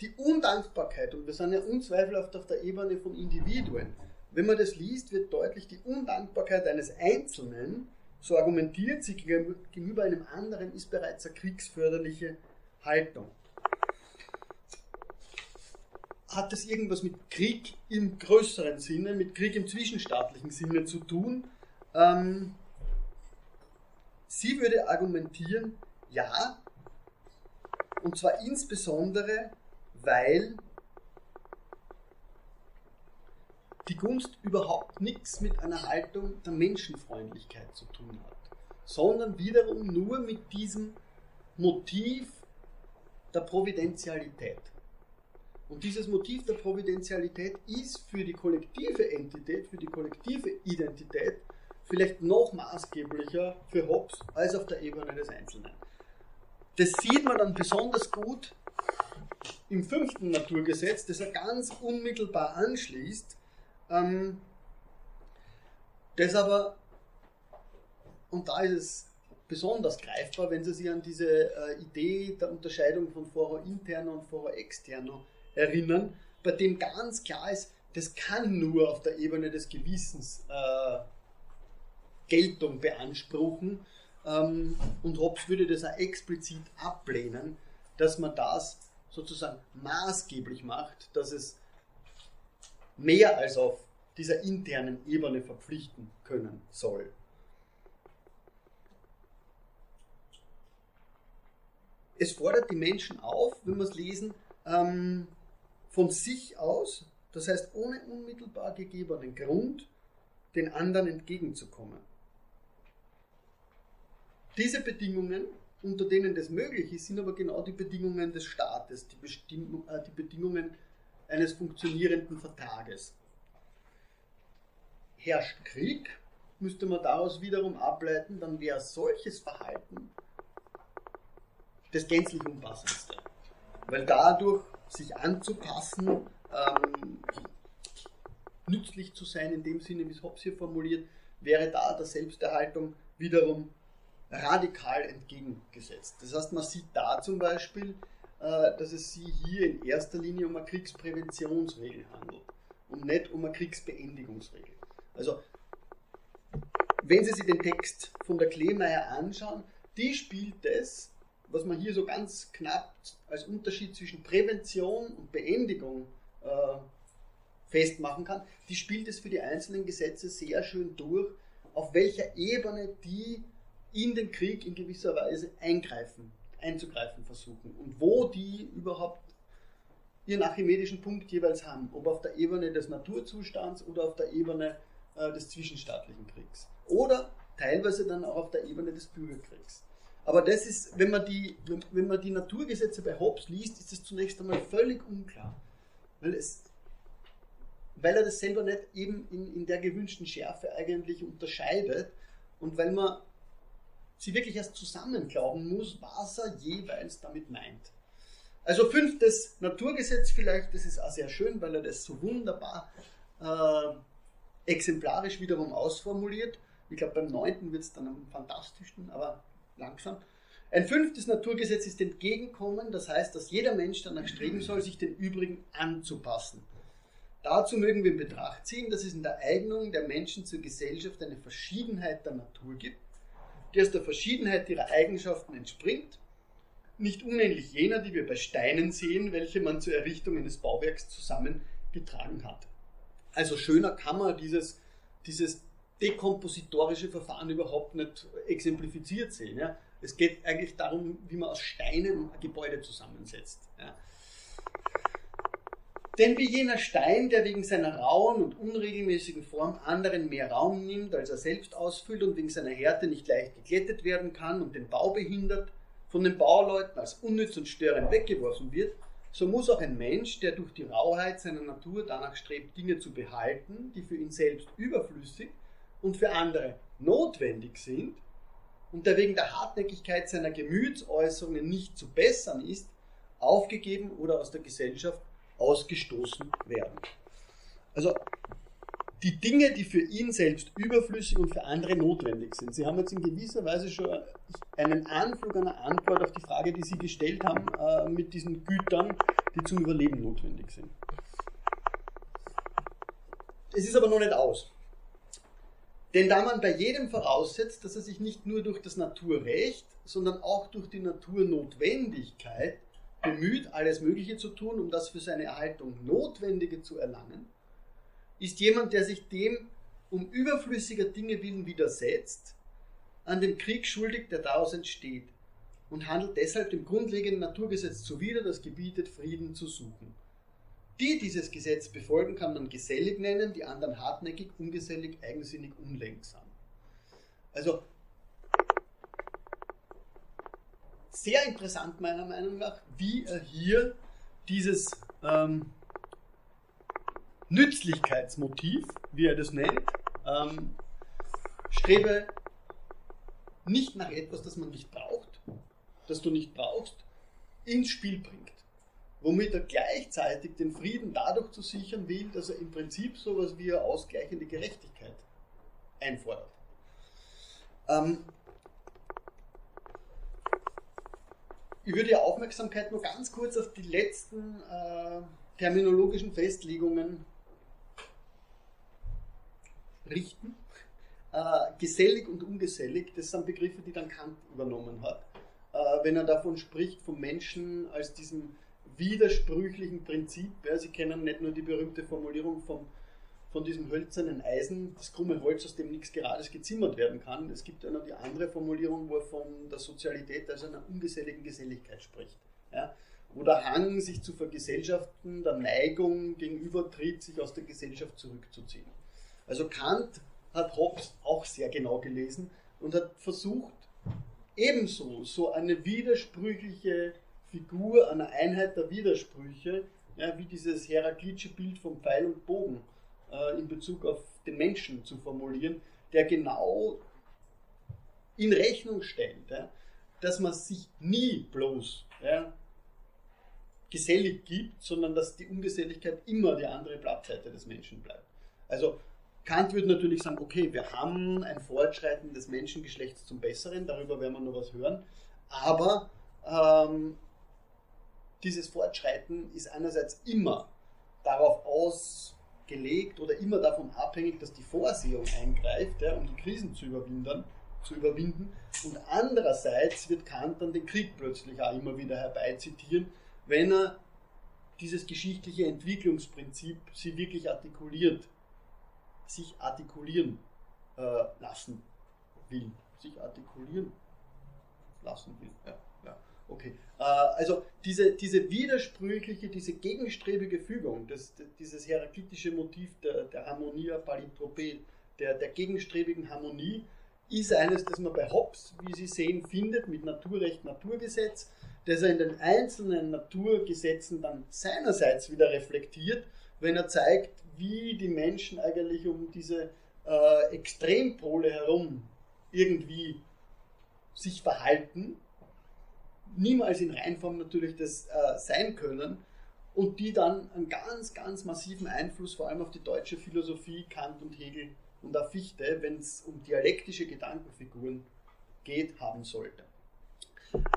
die Undankbarkeit, und wir sind ja unzweifelhaft auf der Ebene von Individuen, wenn man das liest, wird deutlich, die Undankbarkeit eines Einzelnen, so argumentiert sie gegenüber einem anderen, ist bereits eine kriegsförderliche Haltung hat das irgendwas mit Krieg im größeren Sinne, mit Krieg im zwischenstaatlichen Sinne zu tun? Ähm, sie würde argumentieren, ja, und zwar insbesondere, weil die Gunst überhaupt nichts mit einer Haltung der Menschenfreundlichkeit zu tun hat, sondern wiederum nur mit diesem Motiv der Providentialität. Und dieses Motiv der Providentialität ist für die kollektive Entität, für die kollektive Identität vielleicht noch maßgeblicher für Hobbes als auf der Ebene des Einzelnen. Das sieht man dann besonders gut im fünften Naturgesetz, das er ganz unmittelbar anschließt, ähm, das aber, und da ist es besonders greifbar, wenn Sie sich an diese äh, Idee der Unterscheidung von Foro interno und Foro externo erinnern, bei dem ganz klar ist, das kann nur auf der Ebene des Gewissens äh, Geltung beanspruchen. Ähm, und Hobbes würde das auch explizit ablehnen, dass man das sozusagen maßgeblich macht, dass es mehr als auf dieser internen Ebene verpflichten können soll. Es fordert die Menschen auf, wenn wir es lesen, ähm, von sich aus, das heißt ohne unmittelbar gegebenen Grund, den anderen entgegenzukommen. Diese Bedingungen, unter denen das möglich ist, sind aber genau die Bedingungen des Staates, die, Bestimmung, äh, die Bedingungen eines funktionierenden Vertrages. Herrscht Krieg, müsste man daraus wiederum ableiten, dann wäre solches Verhalten das gänzlich Unpassendste. Weil dadurch sich anzupassen, ähm, nützlich zu sein, in dem Sinne, wie es Hobbes hier formuliert, wäre da der Selbsterhaltung wiederum radikal entgegengesetzt. Das heißt, man sieht da zum Beispiel, äh, dass es sich hier in erster Linie um eine Kriegspräventionsregel handelt und nicht um eine Kriegsbeendigungsregel. Also, wenn Sie sich den Text von der Kleemeyer anschauen, die spielt es, was man hier so ganz knapp als Unterschied zwischen Prävention und Beendigung äh, festmachen kann, die spielt es für die einzelnen Gesetze sehr schön durch, auf welcher Ebene die in den Krieg in gewisser Weise eingreifen, einzugreifen versuchen und wo die überhaupt ihren archimedischen Punkt jeweils haben, ob auf der Ebene des Naturzustands oder auf der Ebene äh, des zwischenstaatlichen Kriegs oder teilweise dann auch auf der Ebene des Bürgerkriegs. Aber das ist, wenn man die, wenn man die Naturgesetze bei Hobbes liest, ist es zunächst einmal völlig unklar. Weil, es, weil er das selber nicht eben in, in der gewünschten Schärfe eigentlich unterscheidet und weil man sie wirklich erst zusammenklauben muss, was er jeweils damit meint. Also fünftes Naturgesetz vielleicht, das ist auch sehr schön, weil er das so wunderbar äh, exemplarisch wiederum ausformuliert. Ich glaube, beim neunten wird es dann am fantastischsten, aber langsam. Ein fünftes Naturgesetz ist Entgegenkommen, das heißt, dass jeder Mensch danach streben soll, sich den übrigen anzupassen. Dazu mögen wir in Betracht ziehen, dass es in der Eignung der Menschen zur Gesellschaft eine Verschiedenheit der Natur gibt, die aus der Verschiedenheit ihrer Eigenschaften entspringt, nicht unähnlich jener, die wir bei Steinen sehen, welche man zur Errichtung eines Bauwerks zusammengetragen hat. Also schöner kann man dieses, dieses dekompositorische Verfahren überhaupt nicht exemplifiziert sehen. Ja. Es geht eigentlich darum, wie man aus Steinen ein Gebäude zusammensetzt. Ja. Denn wie jener Stein, der wegen seiner rauen und unregelmäßigen Form anderen mehr Raum nimmt, als er selbst ausfüllt und wegen seiner Härte nicht leicht geglättet werden kann und den Bau behindert, von den Bauleuten als unnütz und störend weggeworfen wird, so muss auch ein Mensch, der durch die Rauheit seiner Natur danach strebt, Dinge zu behalten, die für ihn selbst überflüssig und für andere notwendig sind und der wegen der Hartnäckigkeit seiner Gemütsäußerungen nicht zu bessern ist, aufgegeben oder aus der Gesellschaft ausgestoßen werden. Also die Dinge, die für ihn selbst überflüssig und für andere notwendig sind. Sie haben jetzt in gewisser Weise schon einen Anflug einer Antwort auf die Frage, die Sie gestellt haben, äh, mit diesen Gütern, die zum Überleben notwendig sind. Es ist aber noch nicht aus. Denn da man bei jedem voraussetzt, dass er sich nicht nur durch das Naturrecht, sondern auch durch die Naturnotwendigkeit bemüht, alles Mögliche zu tun, um das für seine Erhaltung Notwendige zu erlangen, ist jemand, der sich dem um überflüssiger Dinge willen widersetzt, an dem Krieg schuldig, der daraus entsteht, und handelt deshalb dem grundlegenden Naturgesetz zuwider, das gebietet, Frieden zu suchen. Die dieses Gesetz befolgen, kann man gesellig nennen, die anderen hartnäckig, ungesellig, eigensinnig, unlenksam. Also sehr interessant meiner Meinung nach, wie er hier dieses ähm, Nützlichkeitsmotiv, wie er das nennt, ähm, strebe nicht nach etwas, das man nicht braucht, das du nicht brauchst, ins Spiel bringt womit er gleichzeitig den Frieden dadurch zu sichern will, dass er im Prinzip sowas wie eine ausgleichende Gerechtigkeit einfordert. Ähm ich würde die Aufmerksamkeit nur ganz kurz auf die letzten äh, terminologischen Festlegungen richten. Äh, gesellig und ungesellig, das sind Begriffe, die dann Kant übernommen hat. Äh, wenn er davon spricht, vom Menschen als diesem widersprüchlichen Prinzip. Ja, Sie kennen nicht nur die berühmte Formulierung vom, von diesem hölzernen Eisen, das krumme Holz, aus dem nichts Gerades gezimmert werden kann. Es gibt ja noch die andere Formulierung, wo er von der Sozialität als einer ungeselligen Geselligkeit spricht. Ja, wo der Hang, sich zu vergesellschaften, der Neigung gegenübertritt, sich aus der Gesellschaft zurückzuziehen. Also Kant hat Hobbes auch sehr genau gelesen und hat versucht, ebenso so eine widersprüchliche Figur einer Einheit der Widersprüche, ja, wie dieses heraklitsche Bild vom Pfeil und Bogen äh, in Bezug auf den Menschen zu formulieren, der genau in Rechnung stellt, ja, dass man sich nie bloß ja, gesellig gibt, sondern dass die Ungeselligkeit immer die andere Blattseite des Menschen bleibt. Also Kant würde natürlich sagen, okay, wir haben ein Fortschreiten des Menschengeschlechts zum Besseren, darüber werden wir noch was hören, aber ähm, dieses Fortschreiten ist einerseits immer darauf ausgelegt oder immer davon abhängig, dass die Vorsehung eingreift, ja, um die Krisen zu überwinden, zu überwinden. Und andererseits wird Kant dann den Krieg plötzlich auch immer wieder herbeizitieren, wenn er dieses geschichtliche Entwicklungsprinzip sie wirklich artikuliert, sich artikulieren äh, lassen will. Sich artikulieren lassen will. Ja, ja. Okay. Äh, also diese, diese widersprüchliche, diese gegenstrebige Fügung, das, dieses heraklitische Motiv der, der Harmonia Palinthropie, der, der gegenstrebigen Harmonie, ist eines, das man bei Hobbes, wie Sie sehen, findet mit Naturrecht, Naturgesetz, das er in den einzelnen Naturgesetzen dann seinerseits wieder reflektiert, wenn er zeigt, wie die Menschen eigentlich um diese äh, Extrempole herum irgendwie sich verhalten, niemals in Reinform natürlich das äh, sein können und die dann einen ganz, ganz massiven Einfluss vor allem auf die deutsche Philosophie, Kant und Hegel und auch Fichte, wenn es um dialektische Gedankenfiguren geht, haben sollte.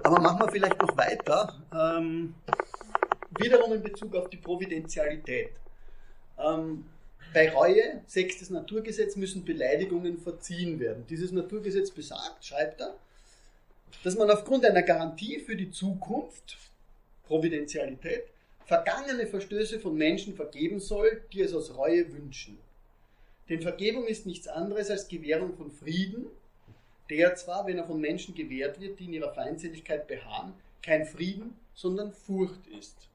Aber machen wir vielleicht noch weiter, ähm, wiederum in Bezug auf die Providentialität. Ähm, bei Reue, sechstes Naturgesetz, müssen Beleidigungen verziehen werden. Dieses Naturgesetz besagt, schreibt er, dass man aufgrund einer Garantie für die Zukunft, Providentialität, vergangene Verstöße von Menschen vergeben soll, die es aus Reue wünschen. Denn Vergebung ist nichts anderes als Gewährung von Frieden, der zwar, wenn er von Menschen gewährt wird, die in ihrer Feindseligkeit beharren, kein Frieden, sondern Furcht ist.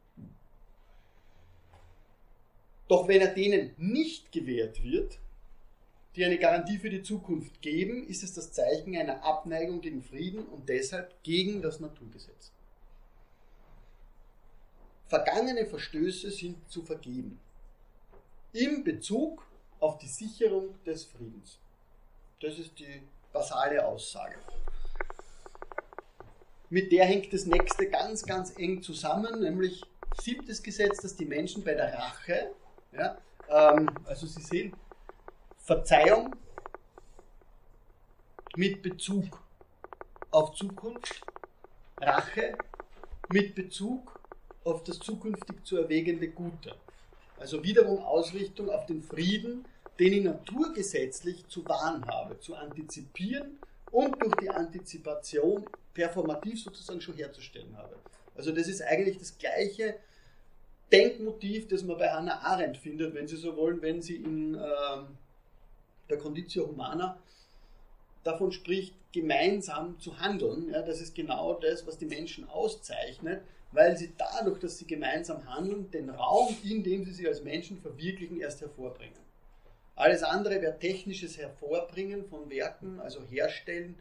Doch wenn er denen nicht gewährt wird, die eine Garantie für die Zukunft geben, ist es das Zeichen einer Abneigung gegen Frieden und deshalb gegen das Naturgesetz. Vergangene Verstöße sind zu vergeben. Im Bezug auf die Sicherung des Friedens. Das ist die basale Aussage. Mit der hängt das nächste ganz, ganz eng zusammen, nämlich siebtes Gesetz, dass die Menschen bei der Rache, ja, ähm, also Sie sehen, Verzeihung mit Bezug auf Zukunft, Rache mit Bezug auf das zukünftig zu erwägende Gute. Also wiederum Ausrichtung auf den Frieden, den ich naturgesetzlich zu wahren habe, zu antizipieren und durch die Antizipation performativ sozusagen schon herzustellen habe. Also das ist eigentlich das gleiche Denkmotiv, das man bei Hannah Arendt findet, wenn Sie so wollen, wenn sie in äh, der Conditio Humana davon spricht, gemeinsam zu handeln. Ja, das ist genau das, was die Menschen auszeichnet, weil sie dadurch, dass sie gemeinsam handeln, den Raum, in dem sie sich als Menschen verwirklichen, erst hervorbringen. Alles andere wäre technisches Hervorbringen von Werken, also herstellen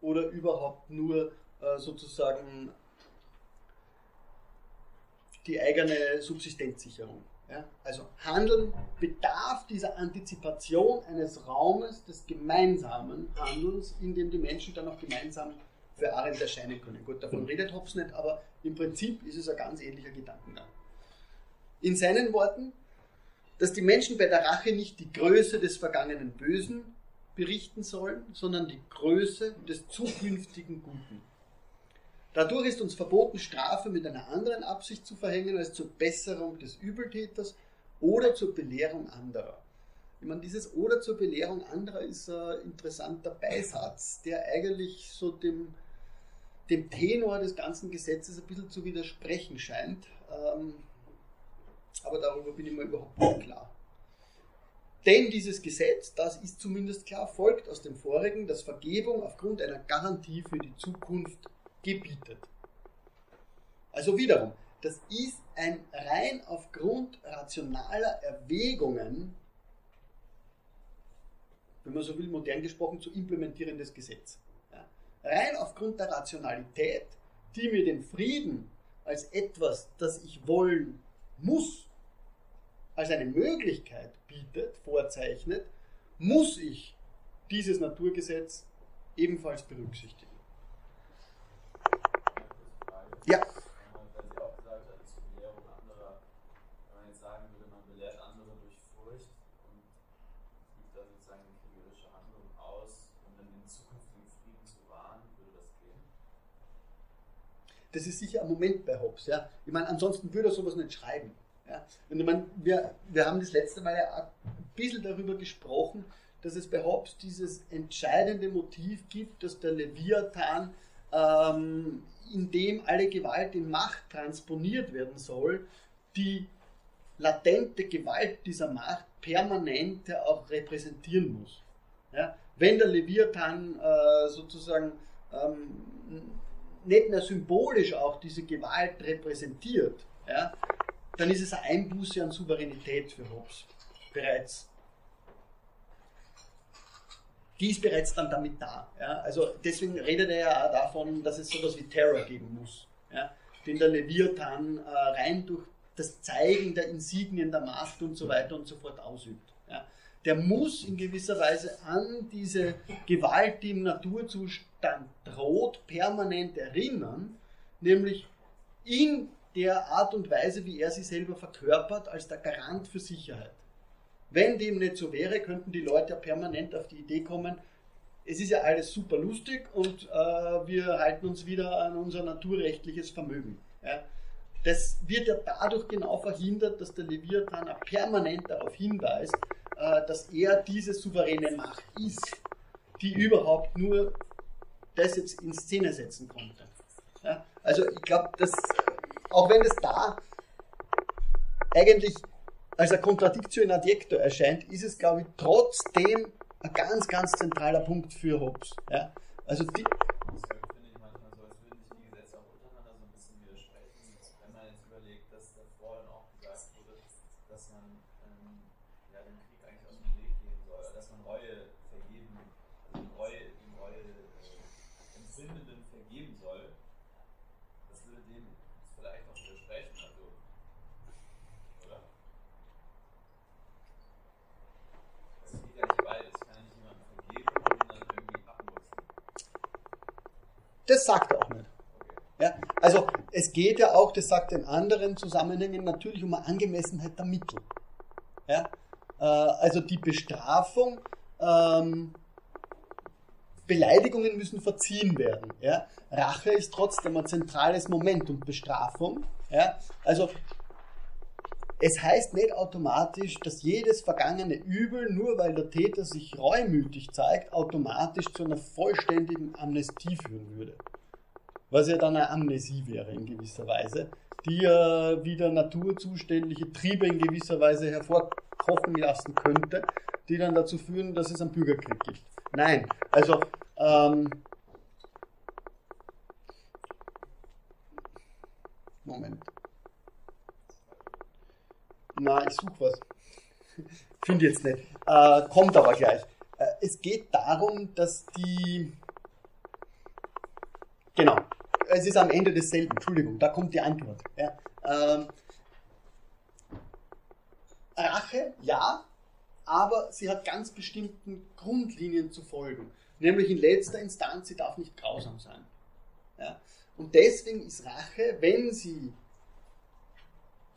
oder überhaupt nur äh, sozusagen die eigene Subsistenzsicherung. Ja? Also Handeln bedarf dieser Antizipation eines Raumes des gemeinsamen Handelns, in dem die Menschen dann auch gemeinsam für Arendt erscheinen können. Gut, davon redet Hobbes nicht, aber im Prinzip ist es ein ganz ähnlicher Gedankengang. In seinen Worten, dass die Menschen bei der Rache nicht die Größe des vergangenen Bösen berichten sollen, sondern die Größe des zukünftigen Guten. Dadurch ist uns verboten, Strafe mit einer anderen Absicht zu verhängen als zur Besserung des Übeltäters oder zur Belehrung anderer. Ich meine, dieses oder zur Belehrung anderer ist ein interessanter Beisatz, der eigentlich so dem, dem Tenor des ganzen Gesetzes ein bisschen zu widersprechen scheint. Ähm, aber darüber bin ich mir überhaupt nicht klar. Denn dieses Gesetz, das ist zumindest klar, folgt aus dem vorigen, dass Vergebung aufgrund einer Garantie für die Zukunft gebietet. Also wiederum, das ist ein rein aufgrund rationaler Erwägungen, wenn man so will, modern gesprochen, zu implementierendes Gesetz. Ja. Rein aufgrund der Rationalität, die mir den Frieden als etwas, das ich wollen muss, als eine Möglichkeit bietet, vorzeichnet, muss ich dieses Naturgesetz ebenfalls berücksichtigen. Ja. Das ist sicher ein Moment bei Hobbes. Ja? Ich meine, ansonsten würde er sowas nicht schreiben. Ja? Und ich meine, wir, wir haben das letzte Mal ja ein bisschen darüber gesprochen, dass es bei Hobbes dieses entscheidende Motiv gibt, dass der Leviathan ähm, in dem alle Gewalt in Macht transponiert werden soll, die latente Gewalt dieser Macht permanent auch repräsentieren muss. Ja? Wenn der Leviathan äh, sozusagen ähm, nicht mehr symbolisch auch diese Gewalt repräsentiert, ja, dann ist es eine Einbuße an Souveränität für Hobbes bereits. Die ist bereits dann damit da. Ja? Also deswegen redet er ja auch davon, dass es sowas wie Terror geben muss, ja? den der Leviathan äh, rein durch das Zeigen der Insignien der Macht und so weiter und so fort ausübt. Ja? Der muss in gewisser Weise an diese Gewalt, die im Naturzustand droht, permanent erinnern, nämlich in der Art und Weise, wie er sie selber verkörpert, als der Garant für Sicherheit. Wenn dem nicht so wäre, könnten die Leute permanent auf die Idee kommen, es ist ja alles super lustig und äh, wir halten uns wieder an unser naturrechtliches Vermögen. Ja. Das wird ja dadurch genau verhindert, dass der Leviathan permanent darauf hinweist, äh, dass er diese souveräne Macht ist, die überhaupt nur das jetzt in Szene setzen konnte. Ja. Also ich glaube, dass auch wenn es da eigentlich als ein Contradictio in adjecto erscheint, ist es, glaube ich, trotzdem ein ganz, ganz zentraler Punkt für Hobbes. Ja? Also die, Das finde ich manchmal so, als würden sich die Gesetze auch untereinander so ein bisschen widersprechen. Wenn man jetzt überlegt, dass davor dann auch gesagt wurde, dass man ähm, ja, dem Krieg eigentlich aus dem Weg gehen soll, dass man Reue vergeben, also dem Reue, dem Reue äh, Empfindenden vergeben soll, das würde dem vielleicht auch widersprechen, also, oder? Es geht ja nicht beides, ich kann ja nicht jemandem vergeben und ihn dann irgendwie abnutzen. Das sagt er auch nicht. Ja? Also es geht ja auch, das sagt in anderen Zusammenhängen, natürlich um eine Angemessenheit der Mittel. Ja? Äh, also die Bestrafung, ähm, Beleidigungen müssen verziehen werden. Ja? Rache ist trotzdem ein zentrales Moment und Bestrafung. Ja? Also es heißt nicht automatisch, dass jedes vergangene Übel, nur weil der Täter sich reumütig zeigt, automatisch zu einer vollständigen Amnestie führen würde. Was ja dann eine Amnesie wäre in gewisser Weise, die ja wieder naturzuständige Triebe in gewisser Weise hervorkochen lassen könnte, die dann dazu führen, dass es einen Bürgerkrieg gibt. Nein, also ähm, Moment. Na, ich suche was. Finde jetzt nicht. Äh, kommt aber gleich. Äh, es geht darum, dass die. Genau. Es ist am Ende desselben. Entschuldigung, da kommt die Antwort. Ja. Ähm, Rache, ja, aber sie hat ganz bestimmten Grundlinien zu folgen. Nämlich in letzter Instanz, sie darf nicht grausam sein. Ja. Und deswegen ist Rache, wenn sie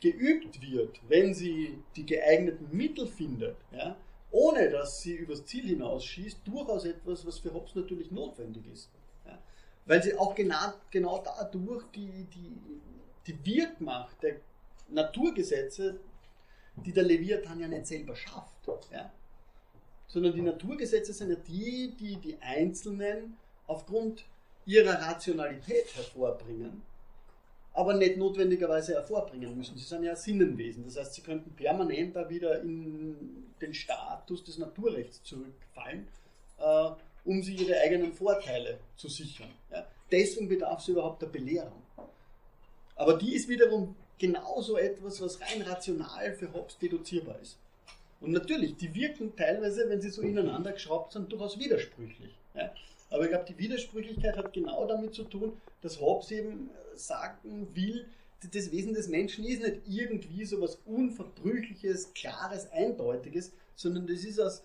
geübt wird, wenn sie die geeigneten Mittel findet, ja, ohne dass sie übers Ziel hinausschießt, durchaus etwas, was für Hobbes natürlich notwendig ist. Ja. Weil sie auch genau, genau dadurch die, die, die Wirkmacht der Naturgesetze, die der Leviathan ja nicht selber schafft, ja, sondern die Naturgesetze sind ja die, die die Einzelnen aufgrund ihrer Rationalität hervorbringen aber nicht notwendigerweise hervorbringen müssen. Sie sind ja Sinnenwesen. Das heißt, sie könnten permanent da wieder in den Status des Naturrechts zurückfallen, äh, um sie ihre eigenen Vorteile zu sichern. Ja? Deswegen bedarf es überhaupt der Belehrung. Aber die ist wiederum genauso etwas, was rein rational für Hobbes deduzierbar ist. Und natürlich, die wirken teilweise, wenn sie so ineinander geschraubt sind, durchaus widersprüchlich. Ja? Aber ich glaube, die Widersprüchlichkeit hat genau damit zu tun, dass Hobbes eben sagen will, das Wesen des Menschen ist nicht irgendwie so was Unverbrüchliches, Klares, Eindeutiges, sondern das ist aus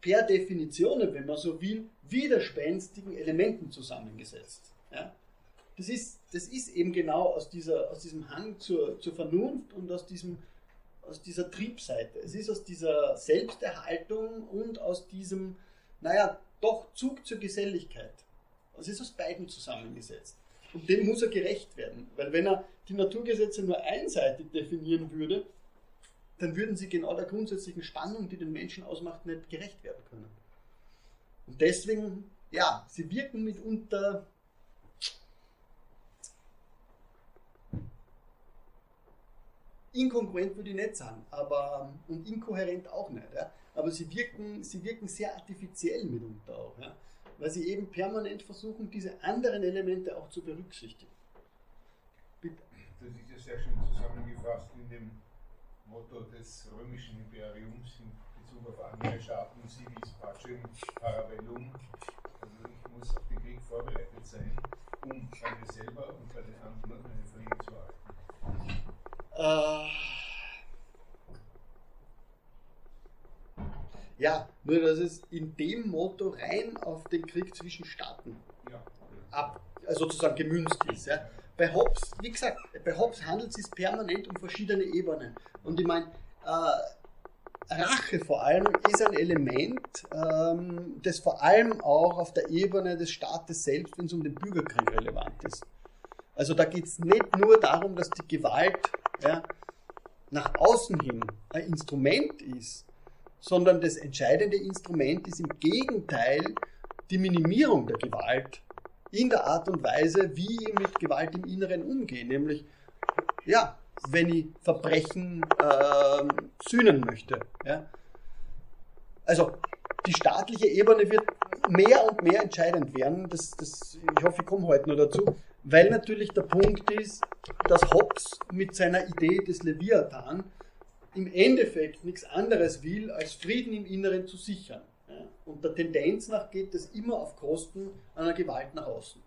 per Definition, wenn man so will, widerspenstigen Elementen zusammengesetzt. Ja? Das, ist, das ist eben genau aus, dieser, aus diesem Hang zur, zur Vernunft und aus diesem aus dieser Triebseite. Es ist aus dieser Selbsterhaltung und aus diesem, naja, doch Zug zur Geselligkeit. Es ist aus beiden zusammengesetzt. Und dem muss er gerecht werden. Weil wenn er die Naturgesetze nur einseitig definieren würde, dann würden sie genau der grundsätzlichen Spannung, die den Menschen ausmacht, nicht gerecht werden können. Und deswegen, ja, sie wirken mitunter inkongruent würde ich nicht sagen, aber und inkohärent auch nicht. Ja? Aber sie wirken, sie wirken sehr artifiziell mitunter auch, ja? weil sie eben permanent versuchen, diese anderen Elemente auch zu berücksichtigen. Bitte. Das ist ja sehr schön zusammengefasst in dem Motto des römischen Imperiums in Bezug auf andere Staaten, civis pacem parabellum. Also ich muss auf den Krieg vorbereitet sein, um bei mir selber und bei den anderen einen Frieden zu erhalten. Äh, ja, nur dass es in dem Motto rein auf den Krieg zwischen Staaten Ja. ab, also sozusagen gemünzt ist. Ja. Bei Hobbes, wie gesagt, bei Hobbes handelt es sich permanent um verschiedene Ebenen. Und ich meine, äh, Rache vor allem ist ein Element, ähm, das vor allem auch auf der Ebene des Staates selbst, wenn es um den Bürgerkrieg relevant ist. Also da geht es nicht nur darum, dass die Gewalt ja, nach außen hin ein Instrument ist, sondern das entscheidende Instrument ist im Gegenteil die Minimierung der Gewalt in der Art und Weise, wie ich mit Gewalt im Inneren umgehe. Nämlich, ja, wenn ich Verbrechen ähm, sühnen möchte. Ja. Also die staatliche Ebene wird mehr und mehr entscheidend werden. Das, das, ich hoffe, ich komme heute noch dazu. Weil natürlich der Punkt ist, dass Hobbes mit seiner Idee des Leviathan im Endeffekt nichts anderes will, als Frieden im Inneren zu sichern. Und der Tendenz nach geht das immer auf Kosten einer Gewalt nach außen.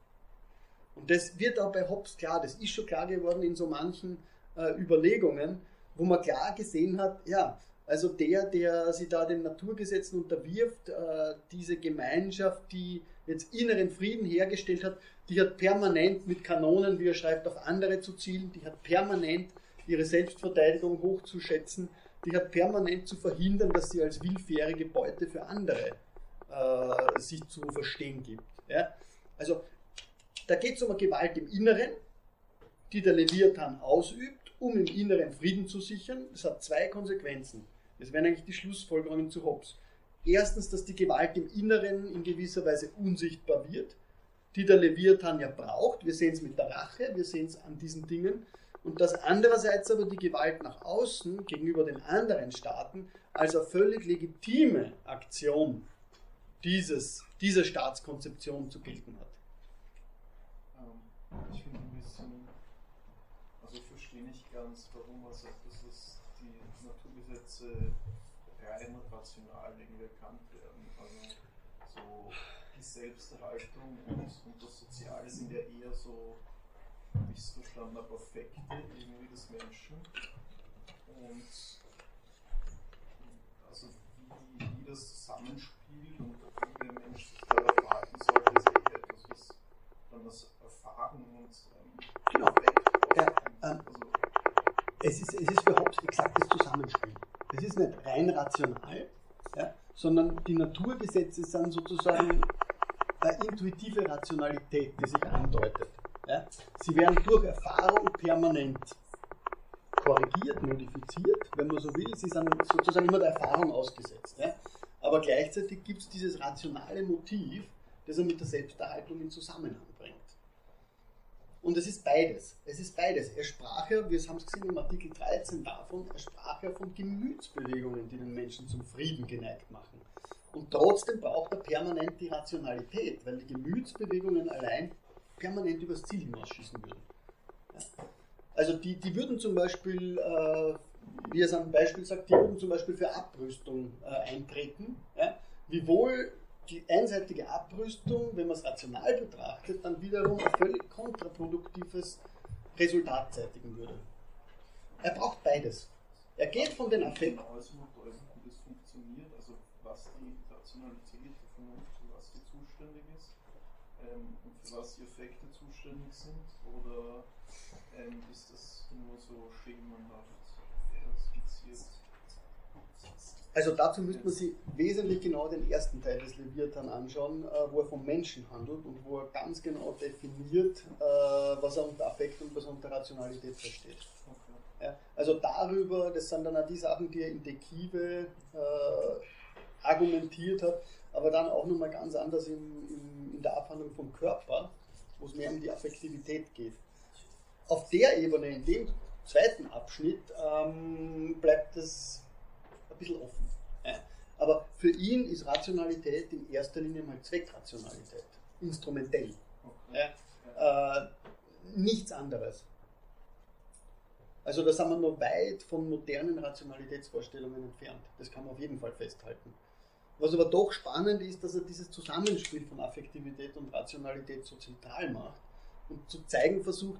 Und das wird auch bei Hobbes klar, das ist schon klar geworden in so manchen äh, Überlegungen, wo man klar gesehen hat, ja, also der, der sich da den Naturgesetzen unterwirft, äh, diese Gemeinschaft, die jetzt inneren Frieden hergestellt hat, die hat permanent mit Kanonen, wie er schreibt, auf andere zu zielen, die hat permanent ihre Selbstverteidigung hochzuschätzen, die hat permanent zu verhindern, dass sie als willfährige Beute für andere äh, sich zu verstehen gibt. Ja? Also da geht es um eine Gewalt im Inneren, die der Leviathan ausübt, um im Inneren Frieden zu sichern. Das hat zwei Konsequenzen. Das wären eigentlich die Schlussfolgerungen zu Hobbes. Erstens, dass die Gewalt im Inneren in gewisser Weise unsichtbar wird, die der Leviathan ja braucht. Wir sehen es mit der Rache, wir sehen es an diesen Dingen. Und dass andererseits aber die Gewalt nach außen gegenüber den anderen Staaten als eine völlig legitime Aktion dieses, dieser Staatskonzeption zu gelten hat. Ähm, ich finde ein bisschen, also ich verstehe nicht ganz, warum man sagt, dass es die Naturgesetze rein rational irgendwie erkannt werden. Also so die Selbsterhaltung und, und das Soziale sind ja eher so, es verstanden habe, Affekte irgendwie des Menschen. Und also wie, wie das zusammenspielt und wie der Mensch sich da verhalten sollte, ist eher etwas, was dann das Erfahren und ähm, Genau. Ja, ähm, also, es ist, es ist für Hobbes exakt das Zusammenspiel. Es ist nicht rein rational, ja, sondern die Naturgesetze sind sozusagen eine intuitive Rationalität, die sich andeutet. Ja. Sie werden durch Erfahrung permanent korrigiert, modifiziert, wenn man so will. Sie sind sozusagen immer der Erfahrung ausgesetzt. Ja. Aber gleichzeitig gibt es dieses rationale Motiv, das er mit der Selbsterhaltung in Zusammenhang bringt. Und es ist beides. Es ist beides. Er sprach ja, wir haben es gesehen im Artikel 13 davon, er sprach ja von Gemütsbewegungen, die den Menschen zum Frieden geneigt machen. Und trotzdem braucht er permanent die Rationalität, weil die Gemütsbewegungen allein permanent übers Ziel hinausschießen würden. Ja. Also die, die würden zum Beispiel, äh, wie er es am Beispiel sagt, die würden zum Beispiel für Abrüstung äh, eintreten, ja, wiewohl die einseitige Abrüstung, wenn man es rational betrachtet, dann wiederum ein völlig kontraproduktives Resultat zeitigen würde. Er braucht beides. Er geht von den Affekten. Also was die Rationalität, die Vernunft, was die zuständig ist ähm, und für was die Effekte zuständig sind, oder ähm, ist das nur so schemenhaft skizziert? Also dazu müsste man sich wesentlich genau den ersten Teil des Leviathan anschauen, äh, wo er vom Menschen handelt und wo er ganz genau definiert, äh, was er unter Affekt und was er unter Rationalität versteht. Okay. Ja, also darüber, das sind dann auch die Sachen, die er in Dekive äh, argumentiert hat, aber dann auch nochmal ganz anders in, in, in der Abhandlung vom Körper, wo es mehr um die Affektivität geht. Auf der Ebene, in dem zweiten Abschnitt, ähm, bleibt es ein bisschen offen. Ja. Aber für ihn ist Rationalität in erster Linie mal Zweckrationalität, instrumentell. Okay. Ja. Äh, nichts anderes. Also da sind wir noch weit von modernen Rationalitätsvorstellungen entfernt. Das kann man auf jeden Fall festhalten. Was aber doch spannend ist, dass er dieses Zusammenspiel von Affektivität und Rationalität so zentral macht und zu zeigen versucht,